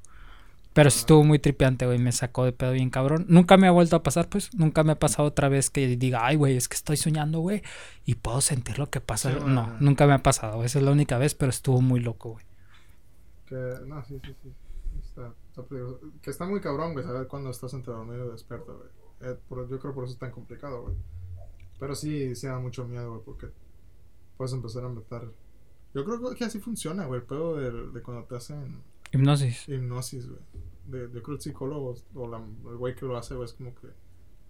Pero sí estuvo muy tripeante, güey. Me sacó de pedo bien cabrón. Nunca me ha vuelto a pasar, pues. Nunca me ha pasado otra vez que diga, ay, güey, es que estoy soñando, güey. Y puedo sentir lo que pasa. Sí, no, bueno. nunca me ha pasado. Esa es la única vez, pero estuvo muy loco, güey. Que, no, sí, sí, sí. Está, está peligroso. Que está muy cabrón, güey, saber cuándo estás entre dormido y despierto, güey. Eh, por- yo creo por eso es tan complicado, güey. Pero sí, sí da mucho miedo, güey, porque puedes empezar a meter. Yo creo que así funciona, güey, el pedo de, de cuando te hacen Hipnosis. hipnosis, güey. De, yo creo que el psicólogo o la- el güey que lo hace, güey, es como que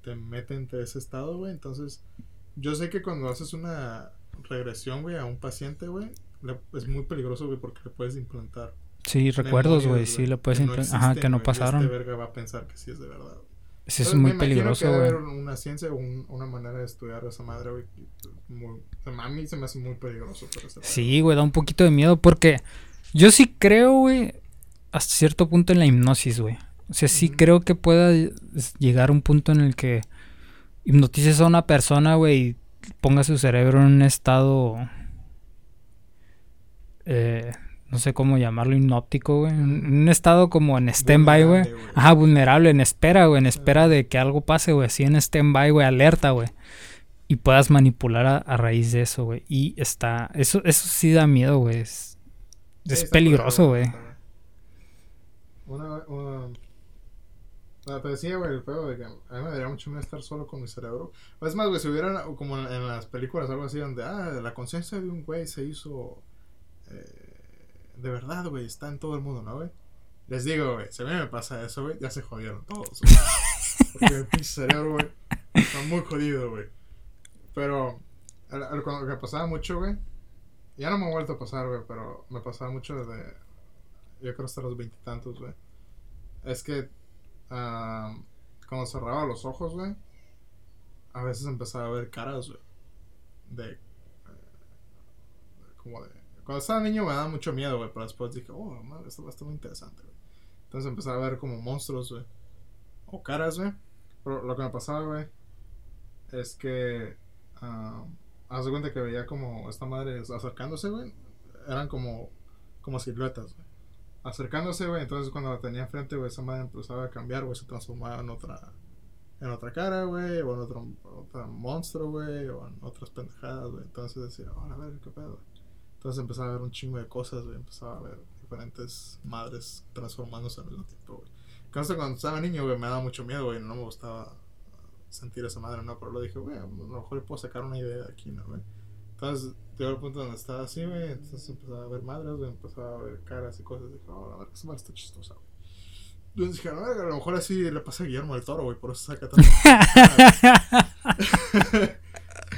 te mete entre ese estado, güey. Entonces, yo sé que cuando haces una regresión, güey, a un paciente, güey, es muy peligroso, güey, porque le puedes implantar Sí, recuerdos, güey. Sí, le puedes que no Ajá, que no y pasaron. Este verga va a pensar que sí es de verdad. Sí, es muy me peligroso, güey. haber una ciencia o un- una manera de estudiar esa madre, güey. a mí se me hace muy peligroso. Pero Sí, güey, da un poquito de miedo porque yo sí creo, güey, hasta cierto punto en la hipnosis, güey. O sea, sí creo que pueda llegar un punto en el que hipnotices a una persona, güey, y ponga su cerebro en un estado, eh, no sé cómo llamarlo, hipnóptico, güey. Un estado como en stand-by, güey. Ajá, vulnerable, en espera, güey, en espera de que algo pase, güey, así en stand-by, güey, alerta, güey. Y puedas manipular a, a raíz de eso, güey. Y está, eso, eso sí da miedo, güey. Es, Sí, es peligroso, güey. Una, una... Ah, te decía, güey, el pedo de que a mí me daría mucho miedo estar solo con mi cerebro. O es más, güey, si hubiera como en, en las películas algo así donde, ah, la conciencia de un güey se hizo eh, de verdad, güey, está en todo el mundo, ¿no, güey? Les digo, güey, si a mí me pasa eso, güey, ya se jodieron todos. Porque el pinche cerebro, güey, está muy jodido, güey. Pero, lo que pasaba mucho, güey, ya no me ha vuelto a pasar, güey, pero me pasaba mucho desde, yo creo hasta los veintitantos, güey. Es que, ah, cuando cerraba los ojos, güey, a veces empezaba a ver caras, güey. De, eh, como de, cuando estaba niño me daba mucho miedo, güey, pero después dije, oh, madre, esto va a estar muy interesante, güey. Entonces empezaba a ver como monstruos, güey. O caras, güey. Pero lo que me pasaba, güey, es que, de cuenta que veía como esta madre acercándose, güey. Eran como, como siluetas, güey. Acercándose, güey. Entonces cuando la tenía enfrente, güey, esa madre empezaba a cambiar, güey. Se transformaba en otra, en otra cara, güey. O en otro, otro monstruo, güey. O en otras pendejadas, güey. Entonces decía, oh, a ver, qué pedo. Entonces empezaba a ver un chingo de cosas, güey. Empezaba a ver diferentes madres transformándose al mismo tiempo, güey. Entonces cuando estaba niño, güey, me daba mucho miedo, güey. No me gustaba sentir esa madre, ¿no? Pero lo dije, güey, a lo mejor puedo sacar una idea de aquí, ¿no, güey? Entonces, llegó el punto donde estaba así, güey. Entonces empezaba a ver madres, güey. Empezaba a ver caras y cosas. Dije, oh, a ver, esa madre está chistosa, güey. Entonces dije, a ver, a lo mejor así le pasa a Guillermo del Toro, güey. Por eso saca tanto.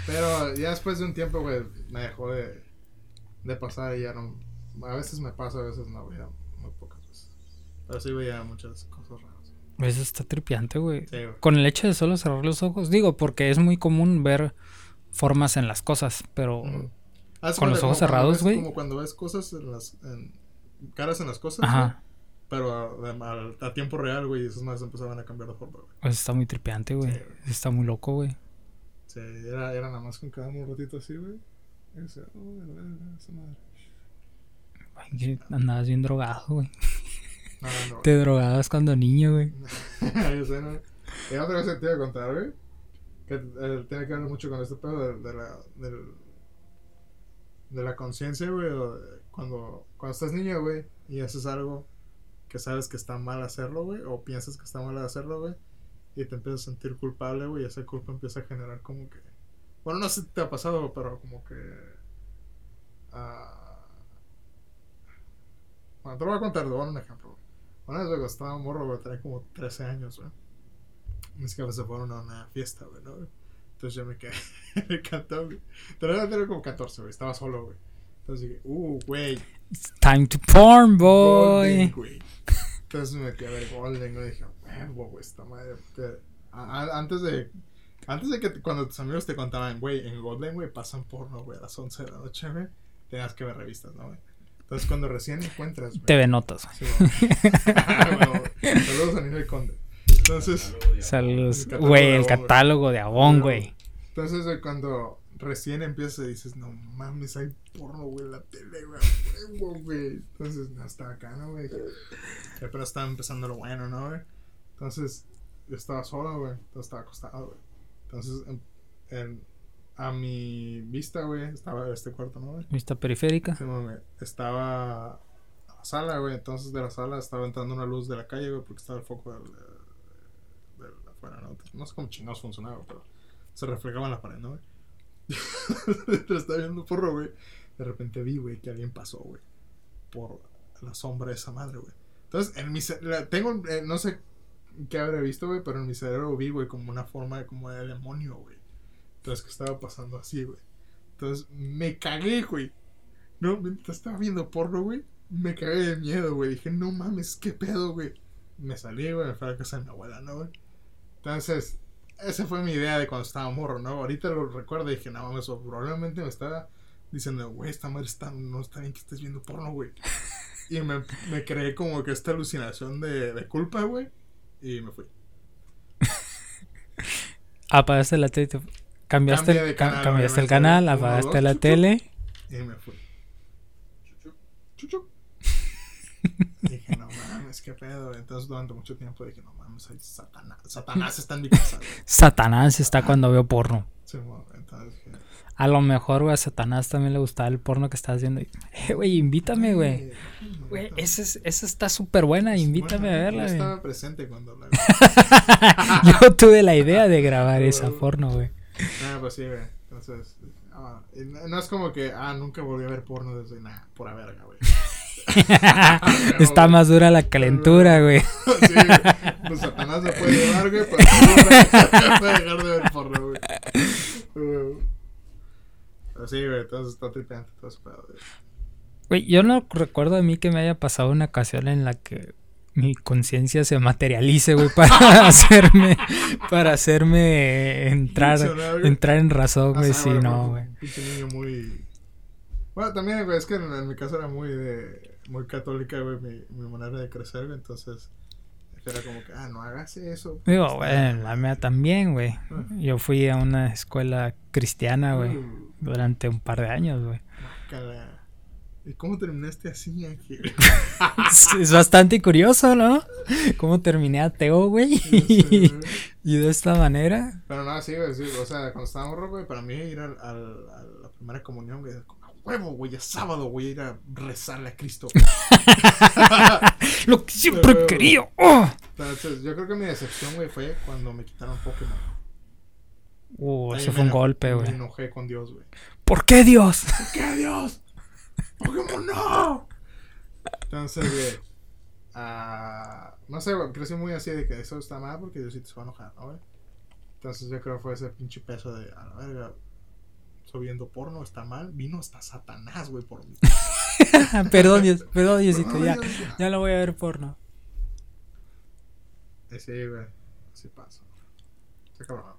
Pero ya después de un tiempo, güey, me dejó de, de pasar y ya no. A veces me pasa, a veces no, güey. ya Muy pocas veces. Pero sí veía muchas cosas raras. Eso está tripiante, güey. Sí, güey. Con el hecho de solo cerrar los ojos, digo, porque es muy común ver formas en las cosas, pero Con los ojos cerrados, güey. Como cuando ves cosas en las. En, caras en las cosas. ajá, Pero a, a- a tiempo real, güey, esas más empezaban a cambiar de forma, güey. eso está muy tripiante, güey. Sí. Está muy loco, güey. Sí, era, era nada más con cada un ratito así, güey. Oh, esa madre. Ay, que Andabas bien drogado, güey. No, no, Te drogabas cuando niño, güey. Yo sé, ¿no? Y otra vez te iba a contar, güey. que eh, tiene que ver mucho con este pedo de, de la, del, de la conciencia, güey. Cuando, cuando estás niño, güey, y haces algo que sabes que está mal hacerlo, güey, o piensas que está mal hacerlo, güey, y te empiezas a sentir culpable, güey, y esa culpa empieza a generar como que. Bueno, no sé si te ha pasado, pero como que. ah, bueno, te lo voy a contar, te voy a dar un ejemplo. Una vez, güey, estaba morro, güey, tenía como 13 años, güey. Mis jefes se fueron a una fiesta, güey, ¿no? Entonces yo me quedé, me encantó, güey. Tenía tener como 14, güey, estaba solo, güey. Entonces dije, uh, güey, It's time to porn, Golden, boy. güey. Entonces me quedé a ver Golden, güey. Dije, huevo, güey, esta madre. porque antes de. Antes de que cuando tus amigos te contaban, güey, en Golden, güey, pasan porno, güey, a las 11 de la noche, güey. Tenías que ver revistas, ¿no, güey? Entonces cuando recién encuentras, güey. TV Notas. Sí. Huevo. Saludos a Ninel Conde. Entonces. Saludos. Güey, el catálogo de Avon, güey. Entonces, cuando recién empiezas, dices, no mames, hay porno, güey, en la tele, güey, güey. Entonces, no, estaba acá, ¿no, güey? Pero estaba empezando lo bueno, ¿no, güey? Entonces, yo estaba solo, güey. Entonces, estaba acostado, güey. Entonces, en, en- a mi vista, güey, estaba este cuarto, ¿no, güey? Vista periférica. Sí, güey, Estaba la sala, güey. Entonces, de la sala estaba entrando una luz de la calle, güey, porque estaba el foco del, del, del afuera, ¿no? No sé cómo chingados funcionaba, pero se reflejaba en la pared, ¿no, güey? Mientras estaba viendo porro, güey. De repente vi, güey, que alguien pasó, güey. Por la sombra de esa madre, güey. Entonces, en mi la- tengo, eh, no sé qué habré visto, güey, pero en mi cerebro vi, güey, como una forma de, como de demonio, güey. Entonces, que estaba pasando así, güey. Entonces, me cagué, güey. No, mientras estaba viendo porno, güey, me cagué de miedo, güey. Dije, no mames, qué pedo, güey. Me salí, güey, me fui a la casa de mi abuela, ¿no, güey? Entonces, esa fue mi idea de cuando estaba morro, ¿no? Ahorita lo recuerdo y dije, no mames, probablemente me estaba diciendo, güey, esta madre está, no está bien que estés viendo porno, güey. Y me, me creé como que esta alucinación de, de culpa, güey. Y me fui. Apagaste la tele. te- Cambiaste, canal, cambiaste el canal, Uno, apagaste dos, la chup, tele. Y me fui. Chuchu. Chuchu. dije, no mames, qué pedo. Entonces, durante mucho tiempo dije, no mames, hay Satanás. Satanás está en mi casa. Satanás está cuando veo porno. Sí, bueno, entonces dije, A lo mejor, güey, a Satanás también le gustaba el porno que estabas viendo. Eh, güey, invítame, güey. Güey, esa, es- esa está súper buena, invítame a verla, Yo güey. estaba presente cuando la Yo tuve la idea de grabar esa porno, güey. Ah, pues sí, güey. Entonces, ah, no es como que, ah, nunca volví a ver porno desde nada, pura verga, güey. Está más dura la calentura, güey. sí. Pues Satanás se puede llevar, güey, pero no puede dejar de ver porno, güey. Pero sí, güey, entonces está tripeante todo ese pedo, güey. Güey, yo no recuerdo a mí que me haya pasado una ocasión en la que mi conciencia se materialice, güey, para hacerme, para hacerme entrar, entrar en razón, Ah, güey, sí, sí, no, güey. Niño muy. Bueno, también, güey, es que en, en mi casa era muy de. Muy católica, güey, mi, mi manera de crecer, güey, entonces. Era como que, ah, no hagas eso. Digo, güey, la mía también, güey. Yo fui a una escuela cristiana, güey, Uh, durante un par de años, güey. ¿Y cómo terminaste así, Ángel? Es, bastante curioso, ¿no? Cómo terminé ateo, güey. Sí. Y de esta manera. Pero no, sí, güey, sí, o sea, cuando estaba morro, güey, para mí ir al, al- a la primera comunión, güey, a huevo, güey, es sábado, güey, ir a rezarle a Cristo. Lo que siempre he Pero- querido. ¡Oh! Entonces, yo creo que mi decepción, güey, fue cuando me quitaron Pokémon. Uh, eso me fue un golpe, Me güey. enojé con Dios, güey. ¿Por qué Dios? ¿Qué Dios? Pokémon no. Entonces, güey. ah, no sé, güey, crecí muy así de que eso está mal porque Diosito se va a enojar, ¿no, güey? Entonces yo creo que fue ese pinche peso de, a la verga, estoy viendo porno, está mal. Vino hasta Satanás, güey, por mí. perdón, Dios, perdón, Diosito, ya. Dios, ya. Ya no voy a ver porno. Eh, Sí, güey, así pasa. Se cabrón.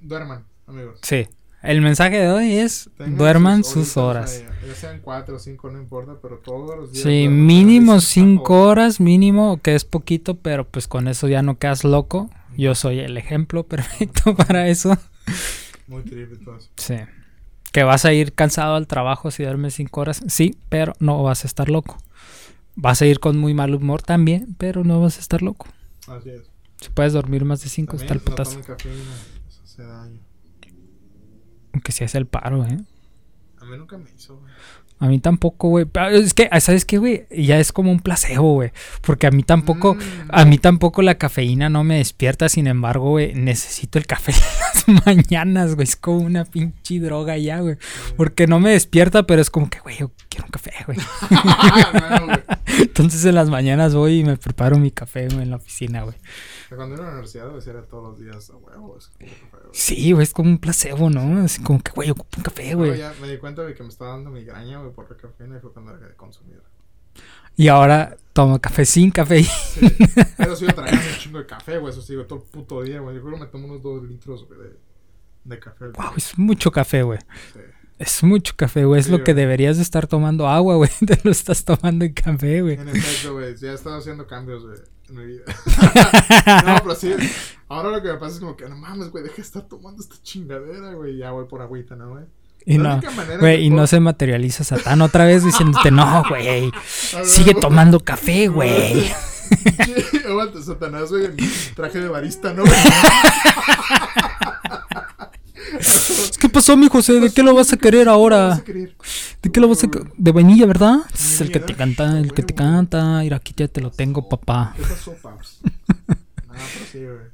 Duerman, amigos. Sí. El mensaje de hoy es Tengan duerman sus horas. Ya sean cuatro o cinco, no importa, pero todos los días. Sí, mínimo cinco horas, mínimo, que es poquito, pero pues con eso ya no quedas loco. Yo soy el ejemplo perfecto para eso. Muy triple todo eso. Sí. Que vas a ir cansado al trabajo si duermes cinco horas, sí, pero no vas a estar loco. Vas a ir con muy mal humor también, pero no vas a estar loco. Así es. Si puedes dormir más de cinco, También está el putazo. tomen cafeína, eso. hace daño. Que si hace el paro, ¿eh? A mí nunca me hizo, güey. A mí tampoco, güey. Pero Es que, ¿sabes qué, güey? Ya es como un placebo, güey. Porque a mí tampoco, Mm. a mí tampoco la cafeína no me despierta. Sin embargo, güey, necesito el café en las mañanas, güey. Es como una pinche droga ya, güey. Porque no me despierta, pero es como que, güey, yo quiero un café, güey. No, güey. Entonces en las mañanas voy y me preparo mi café, güey, en la oficina, güey. Cuando era en la universidad, güey, sí era todos los días a huevo. Es como café, güey. Sí, güey, es como un placebo, ¿no? Así como que, güey, ocupo un café, güey. ya me di cuenta de que me estaba dando migraña, güey, por la cafeína y fue cuando dejé de consumir. Y ahora tomo café sin café. Sí. Pero sigo tragando un chingo de café, güey. Eso sí, güey, todo el puto día, güey. Yo creo que me tomo unos dos litros, güey, de, de café. Wow, es mucho café, güey. Sí. Es mucho café, güey. Es Sí, lo que deberías de estar tomando agua, güey. Te lo estás tomando en café, güey. En efecto, güey. Ya he estado haciendo cambios, güey, en mi vida. no, pero sí. Ahora lo que me pasa es como que, no mames, güey, deja de estar tomando esta chingadera, güey. Ya voy por agüita, ¿no, güey? Y La no, güey, y no se materializa Satán otra vez diciéndote, no, güey. Sigue tomando café, güey. Aguanta, Satanás, güey, en traje de barista, ¿no? ¿Qué pasó, mi José? ¿De qué lo vas a querer ¿Qué vas ahora? querer? ¿De qué lo vas a que- De vainilla, ¿verdad? Es el que te canta, el que te canta. Mira, aquí ya te lo tengo, papá. ¿Qué pasó, paps? No, pero sí, güey.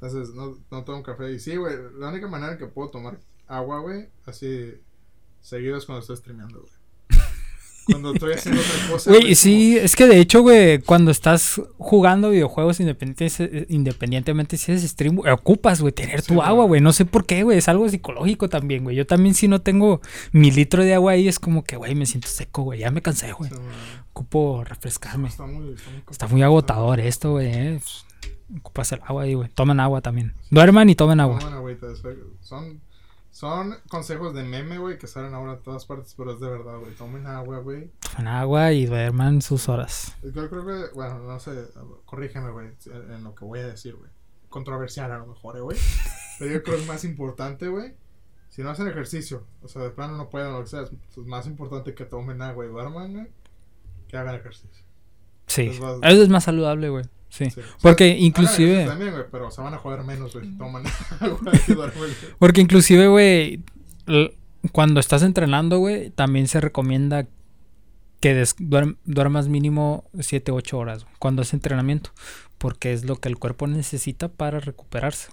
Entonces, no, no tomo café. Y sí, güey, la única manera que puedo tomar agua, güey, así seguido es cuando estoy streameando, güey. Cuando estoy haciendo otra cosa. Güey, sí, es que de hecho, güey, cuando estás jugando videojuegos independientes, eh, independientemente si eres stream, ocupas, güey, tener Sí, tu güey. agua, güey. No sé por qué, güey, es algo psicológico también, güey. Yo también si no tengo mi litro de agua ahí, es como que, güey, me siento seco, güey. Ya me cansé, güey. Ocupo refrescarme. Está muy, está muy, Está muy agotador esto, güey. eh. Ocupas el agua ahí, güey. Tomen agua también. Duerman y tomen agua. Tomen agüita, Son, son consejos de meme, güey, que salen ahora en todas partes, pero es de verdad, güey. Tomen agua, güey. Tomen agua y duerman sus horas. Yo creo que, bueno, no sé, corrígeme, güey, en lo que voy a decir, güey. Controversial a lo mejor, eh, güey. Pero yo creo que es más importante, güey. Si no hacen ejercicio, o sea, de plano no pueden, lo que sea, es es más importante que tomen agua y duerman, güey, que hagan ejercicio. Sí. Pues Eso es más saludable, güey. Sí. Sí. O sea, Porque hagan inclusive... También, güey, pero se van a joder menos, güey, toman. Porque inclusive, güey, cuando estás entrenando, güey, también se recomienda que des- duerm- duermas mínimo 7, 8 horas güey, cuando es entrenamiento, porque es lo que el cuerpo necesita para recuperarse.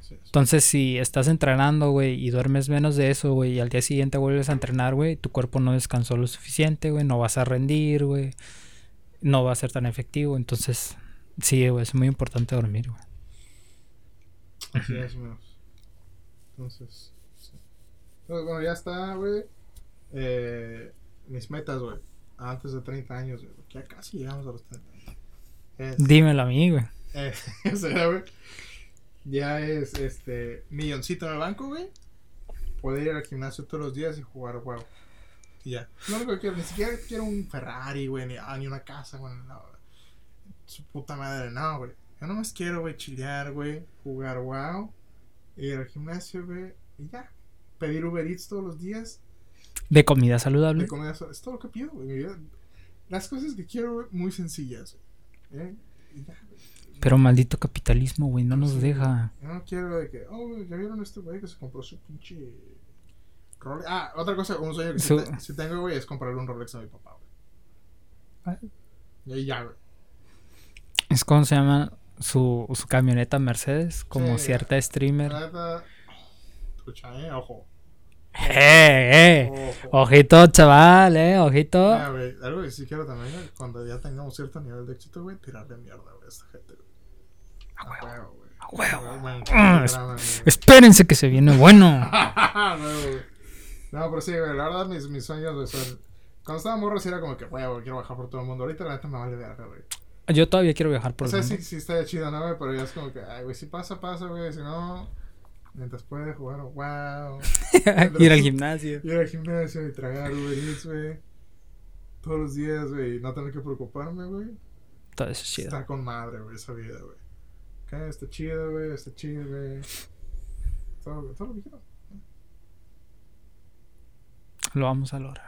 Sí. Entonces, si estás entrenando, güey, y duermes menos de eso, güey, y al día siguiente vuelves a entrenar, güey, tu cuerpo no descansó lo suficiente, güey, no vas a rendir, güey, no va a ser tan efectivo. Entonces, sí, güey, es muy importante dormir, güey. Así es, menos. Entonces, sí. Entonces, bueno, ya está, güey. Eh, mis metas, güey. Antes de 30 años, güey. Ya casi llegamos a los 30 años. Es, Dímelo a mí, güey. eh, o sea, güey. Ya es, este, milloncito en el banco, güey. Poder ir al gimnasio todos los días y jugar, wow. Y ya. Lo único que quiero, ni siquiera quiero un Ferrari, güey, ni, ah, ni una casa, güey. No, su puta madre, no, güey. Yo nomás quiero, güey, chilear, güey, jugar wow, ir al gimnasio, güey, y ya. Pedir Uber Eats todos los días. De comida saludable. De comida, so- es todo lo que pido, güey. Las cosas que quiero, güey, muy sencillas, güey. ¿eh? Y ya, güey. Pero maldito capitalismo, güey, no nos Sí, deja. Yo no quiero de que, oh, ya vieron este güey que se compró su pinche Rolex. Ah, otra cosa, un sueño que sí te- sí tengo, güey, es comprarle un Rolex a mi papá, güey. Ah. Y ahí ya, güey. Es como se llama su, su camioneta Mercedes, como Sí. cierta streamer. Escucha, eh, ojo. ¡Eh, eh! Ojo. Ojito, chaval, eh, ojito. Ah, güey, algo que sí quiero también, güey, cuando ya tengamos cierto nivel de éxito, güey, tirarle mierda, güey, a esta gente, güey. A huevo. huevo, güey. A huevo. Ah. Espérense que se viene bueno. no, güey. No, pero sí, güey, la verdad, mis, mis sueños, güey, son... Cuando estaba morro, sí era como que, güey, quiero bajar por todo el mundo. Ahorita, la neta, me vale verga, güey. Yo todavía quiero viajar por O el sea, mundo. sí, sí está chido, ¿no, güey? Pero ya es como que, ay, güey, si pasa, pasa, güey. Si no, mientras puede jugar, wow. Ir al gimnasio. Ir al gimnasio y tragar Uber Eats, güey. Todos los días, güey. Y no tener que preocuparme, güey. Todo eso es chido. Está con madre, güey, esa vida, güey. Ok, está chido, güey. Está chido, güey. Todo, todo lo que quiero. Lo vamos a lograr.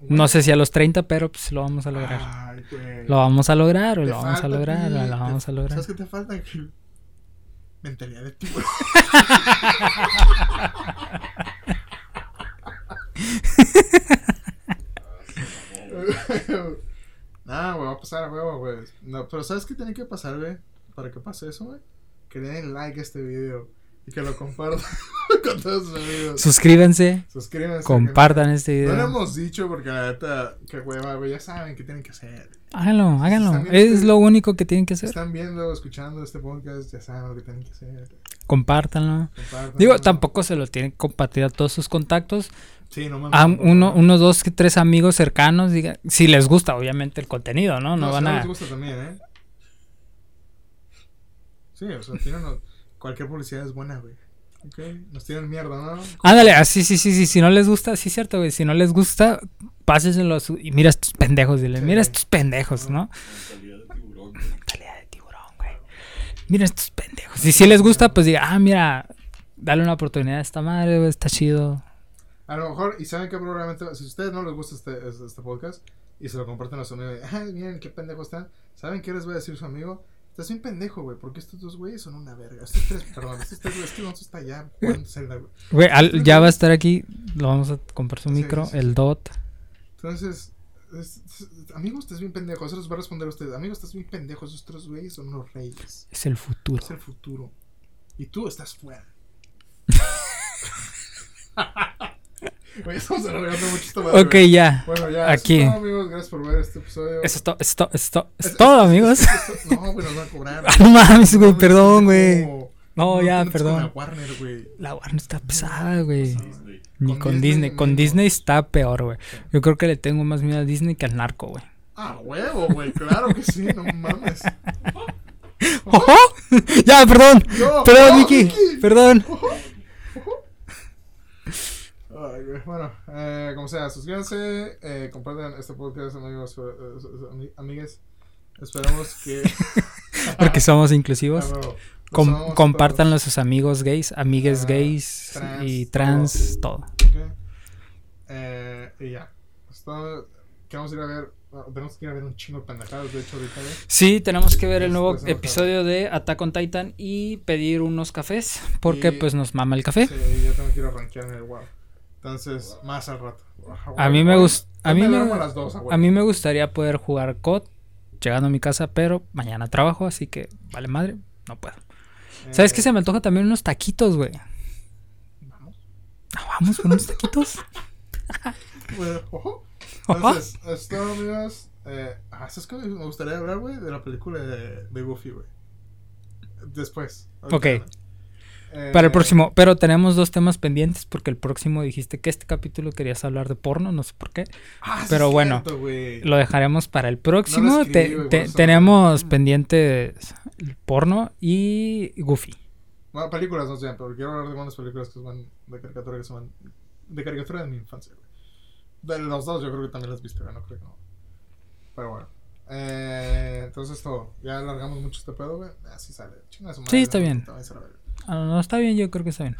güey. No sé si a los 30, pero pues lo vamos a lograr. Ay, güey. Lo vamos a lograr, Te lo vamos a lograr, güey, lo vamos a lograr. ¿Sabes qué te falta? Mentalidad de tiburón. Nah, güey, va a pasar a huevo, güey. No, pero ¿sabes qué tiene que pasar, güey? Para que pase eso, güey. Que le den like a este video y que lo compartan con todos sus amigos. Suscríbanse, Suscríbanse. compartan este que No, no video. lo hemos dicho porque la neta, que hueva, güey, ya saben qué tienen que hacer. Háganlo, háganlo. Es lo único que tienen que Si hacer. están viendo, escuchando este podcast, ya saben lo que tienen que hacer. Compártanlo. Digo, tampoco se lo tienen que compartir a todos sus contactos. Sí, no mames. A uno, ¿no? unos dos, tres amigos cercanos. Diga, si les gusta, obviamente, el contenido, ¿no? No, si van no a. les gusta también, ¿eh? Sí, o sea, tienen cualquier publicidad es buena, güey. Ok, nos tienen mierda, ¿no? Ándale, así, sí, sí, sí. Si no les gusta, sí, cierto, güey. Si no les gusta, a su- y mira estos pendejos. Dile, Sí, mira estos pendejos, ¿no? Mentalidad de tiburón. güey. Mentalidad de tiburón, güey. Mira estos pendejos. Y si les gusta, pues diga, ah, mira, dale una oportunidad a esta madre, güey, está chido. A lo mejor, y saben que probablemente, si a ustedes no les gusta este, este, este podcast y se lo comparten a su amigo, y, ay, miren qué pendejo están, ¿saben qué les va a decir su amigo? Estás bien pendejo, güey, porque estos dos güeyes son una verga. Estos tres, perdón, estos tres güeyes, es que Alonso está allá jugando Zelda, güey. Güey, al- ya va a estar aquí. Lo vamos a comprar su Sí, micro, sí. el DOT. Entonces, es- es- amigo, estás bien pendejo. Eso les va a responder a ustedes. Amigo, estás bien pendejo. Esos tres güeyes son unos reyes. Es el futuro. Es el futuro. Y tú estás fuera. Estamos alargando mucho esta madre, Ok, güey. ya. Bueno, ya. Aquí. Eso es todo, amigos. Gracias por ver este episodio. Eso es todo, es todo, es todo, es Es- todo, es- amigos. es- es- no, güey, nos van a cobrar. Ah, no mames, güey, No, perdón, güey. No, ya, perdón. la Warner, güey. La Warner está pesada, güey. Ni Con con Disney Disney. Con. Disney está peor, güey. Yo creo que le tengo más miedo a Disney que al narco, güey. Ah, huevo, güey. Claro que sí, no mames. ¡Ojo! ya, perdón. No, Perdón. Vicky. Perdón. Ay, güey, Bueno, eh, como sea, suscríbanse, eh, compartan este podcast, amigos, eh, eh, ami- amigues. Esperamos que. Porque somos Ah, inclusivos. huevo. Com- Los amamos compártanlo a sus amigos gays, amigues Ah, gays trans, y trans, todo. todos, ¿ok? Eh, y ya. Esto, que vamos a ir a ver. tenemos que ir a ver un chingo de pendejadas, de hecho, ahorita. Sí, tenemos que ver el nuevo de episodio de Attack on Titan y pedir unos cafés, porque Y- pues nos mama el café. Sí, yo tengo que ir a el WoW. Entonces, más al rato. A mí me gusta, a mí me, a las dos, a mí me gustaría poder jugar COD llegando a mi casa, pero mañana trabajo, así que vale madre, no puedo. ¿Sabes qué se me antoja también unos taquitos, güey? Vamos. Ah, Vamos con unos taquitos. Bueno, ojo. Ojo. Entonces, esto, amigos. Eh, ah, ¿sabes qué? Me gustaría hablar, güey, de la película de, de Goofy, güey. Después. Ok. Eh, Para el próximo, pero tenemos dos temas pendientes porque el próximo dijiste que este capítulo querías hablar de porno, no sé por qué. ah, sí pero es bueno, cierto. Lo dejaremos para el próximo. escribí, Te- te- tenemos pendientes el porno y Goofy. Bueno, películas no sé, pero quiero hablar de buenas películas que son de caricatura que son de caricatura de mi infancia, güey. De los dos yo creo que también las viste, güey, no creo que no. Pero bueno. Eh, entonces todo. Ya alargamos mucho este pedo, güey. Así sale. Chinga su madre, Sí, está ¿no? bien. Ah, no, está bien, yo creo que está bien.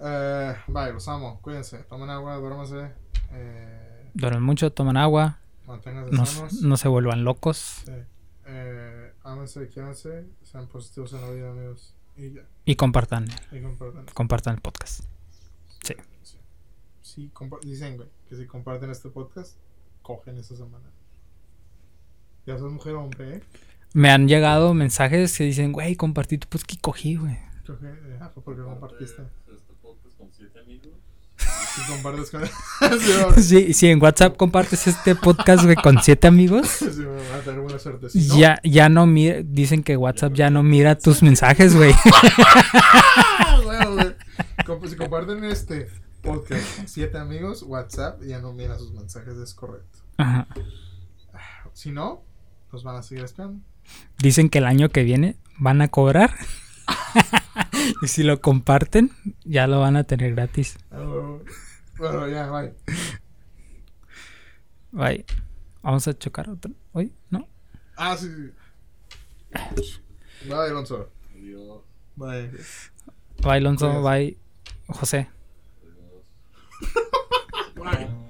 Eh, bye, los amo. Cuídense. Tomen agua, duérmanse. Eh, Duermen mucho, toman agua, manténganse no, sanos. no se vuelvan locos Sí. Eh, ámense, quiéranse. Sean positivos en la vida, amigos. Y ya. y compartan, Y compartan. compartan el podcast. Sí. Sí, Sí, dicen, güey, que si comparten este podcast, cogen esa semana. Ya sos mujer o hombre, ¿eh? Me han llegado mensajes que dicen, güey, compartí tu podcast y cogí, güey. Eh, ah, fue porque compartiste. Este podcast con siete amigos. Si compartes con. sí, Sí, si en WhatsApp compartes este podcast, güey, con siete amigos, sí, me va a tener buena suerte. Si no, ya, ya no mira, dicen que WhatsApp ya no mira tus mensajes, güey. ¡ah, güey, Si comparten este podcast con siete amigos, WhatsApp ya no mira sus mensajes, es correcto. Ajá. Si no, nos van a seguir espiando. Dicen que el año que viene van a cobrar. y si lo comparten, ya lo van a tener gratis. Ah. Bueno, ya, bye. Bye. Vamos a chocar otro. ¿Hoy? ¿No? Ah, sí, sí. Bye, Alonso. Adiós. Bye. Bye, Alonso. Bye, José. Adiós. Bye.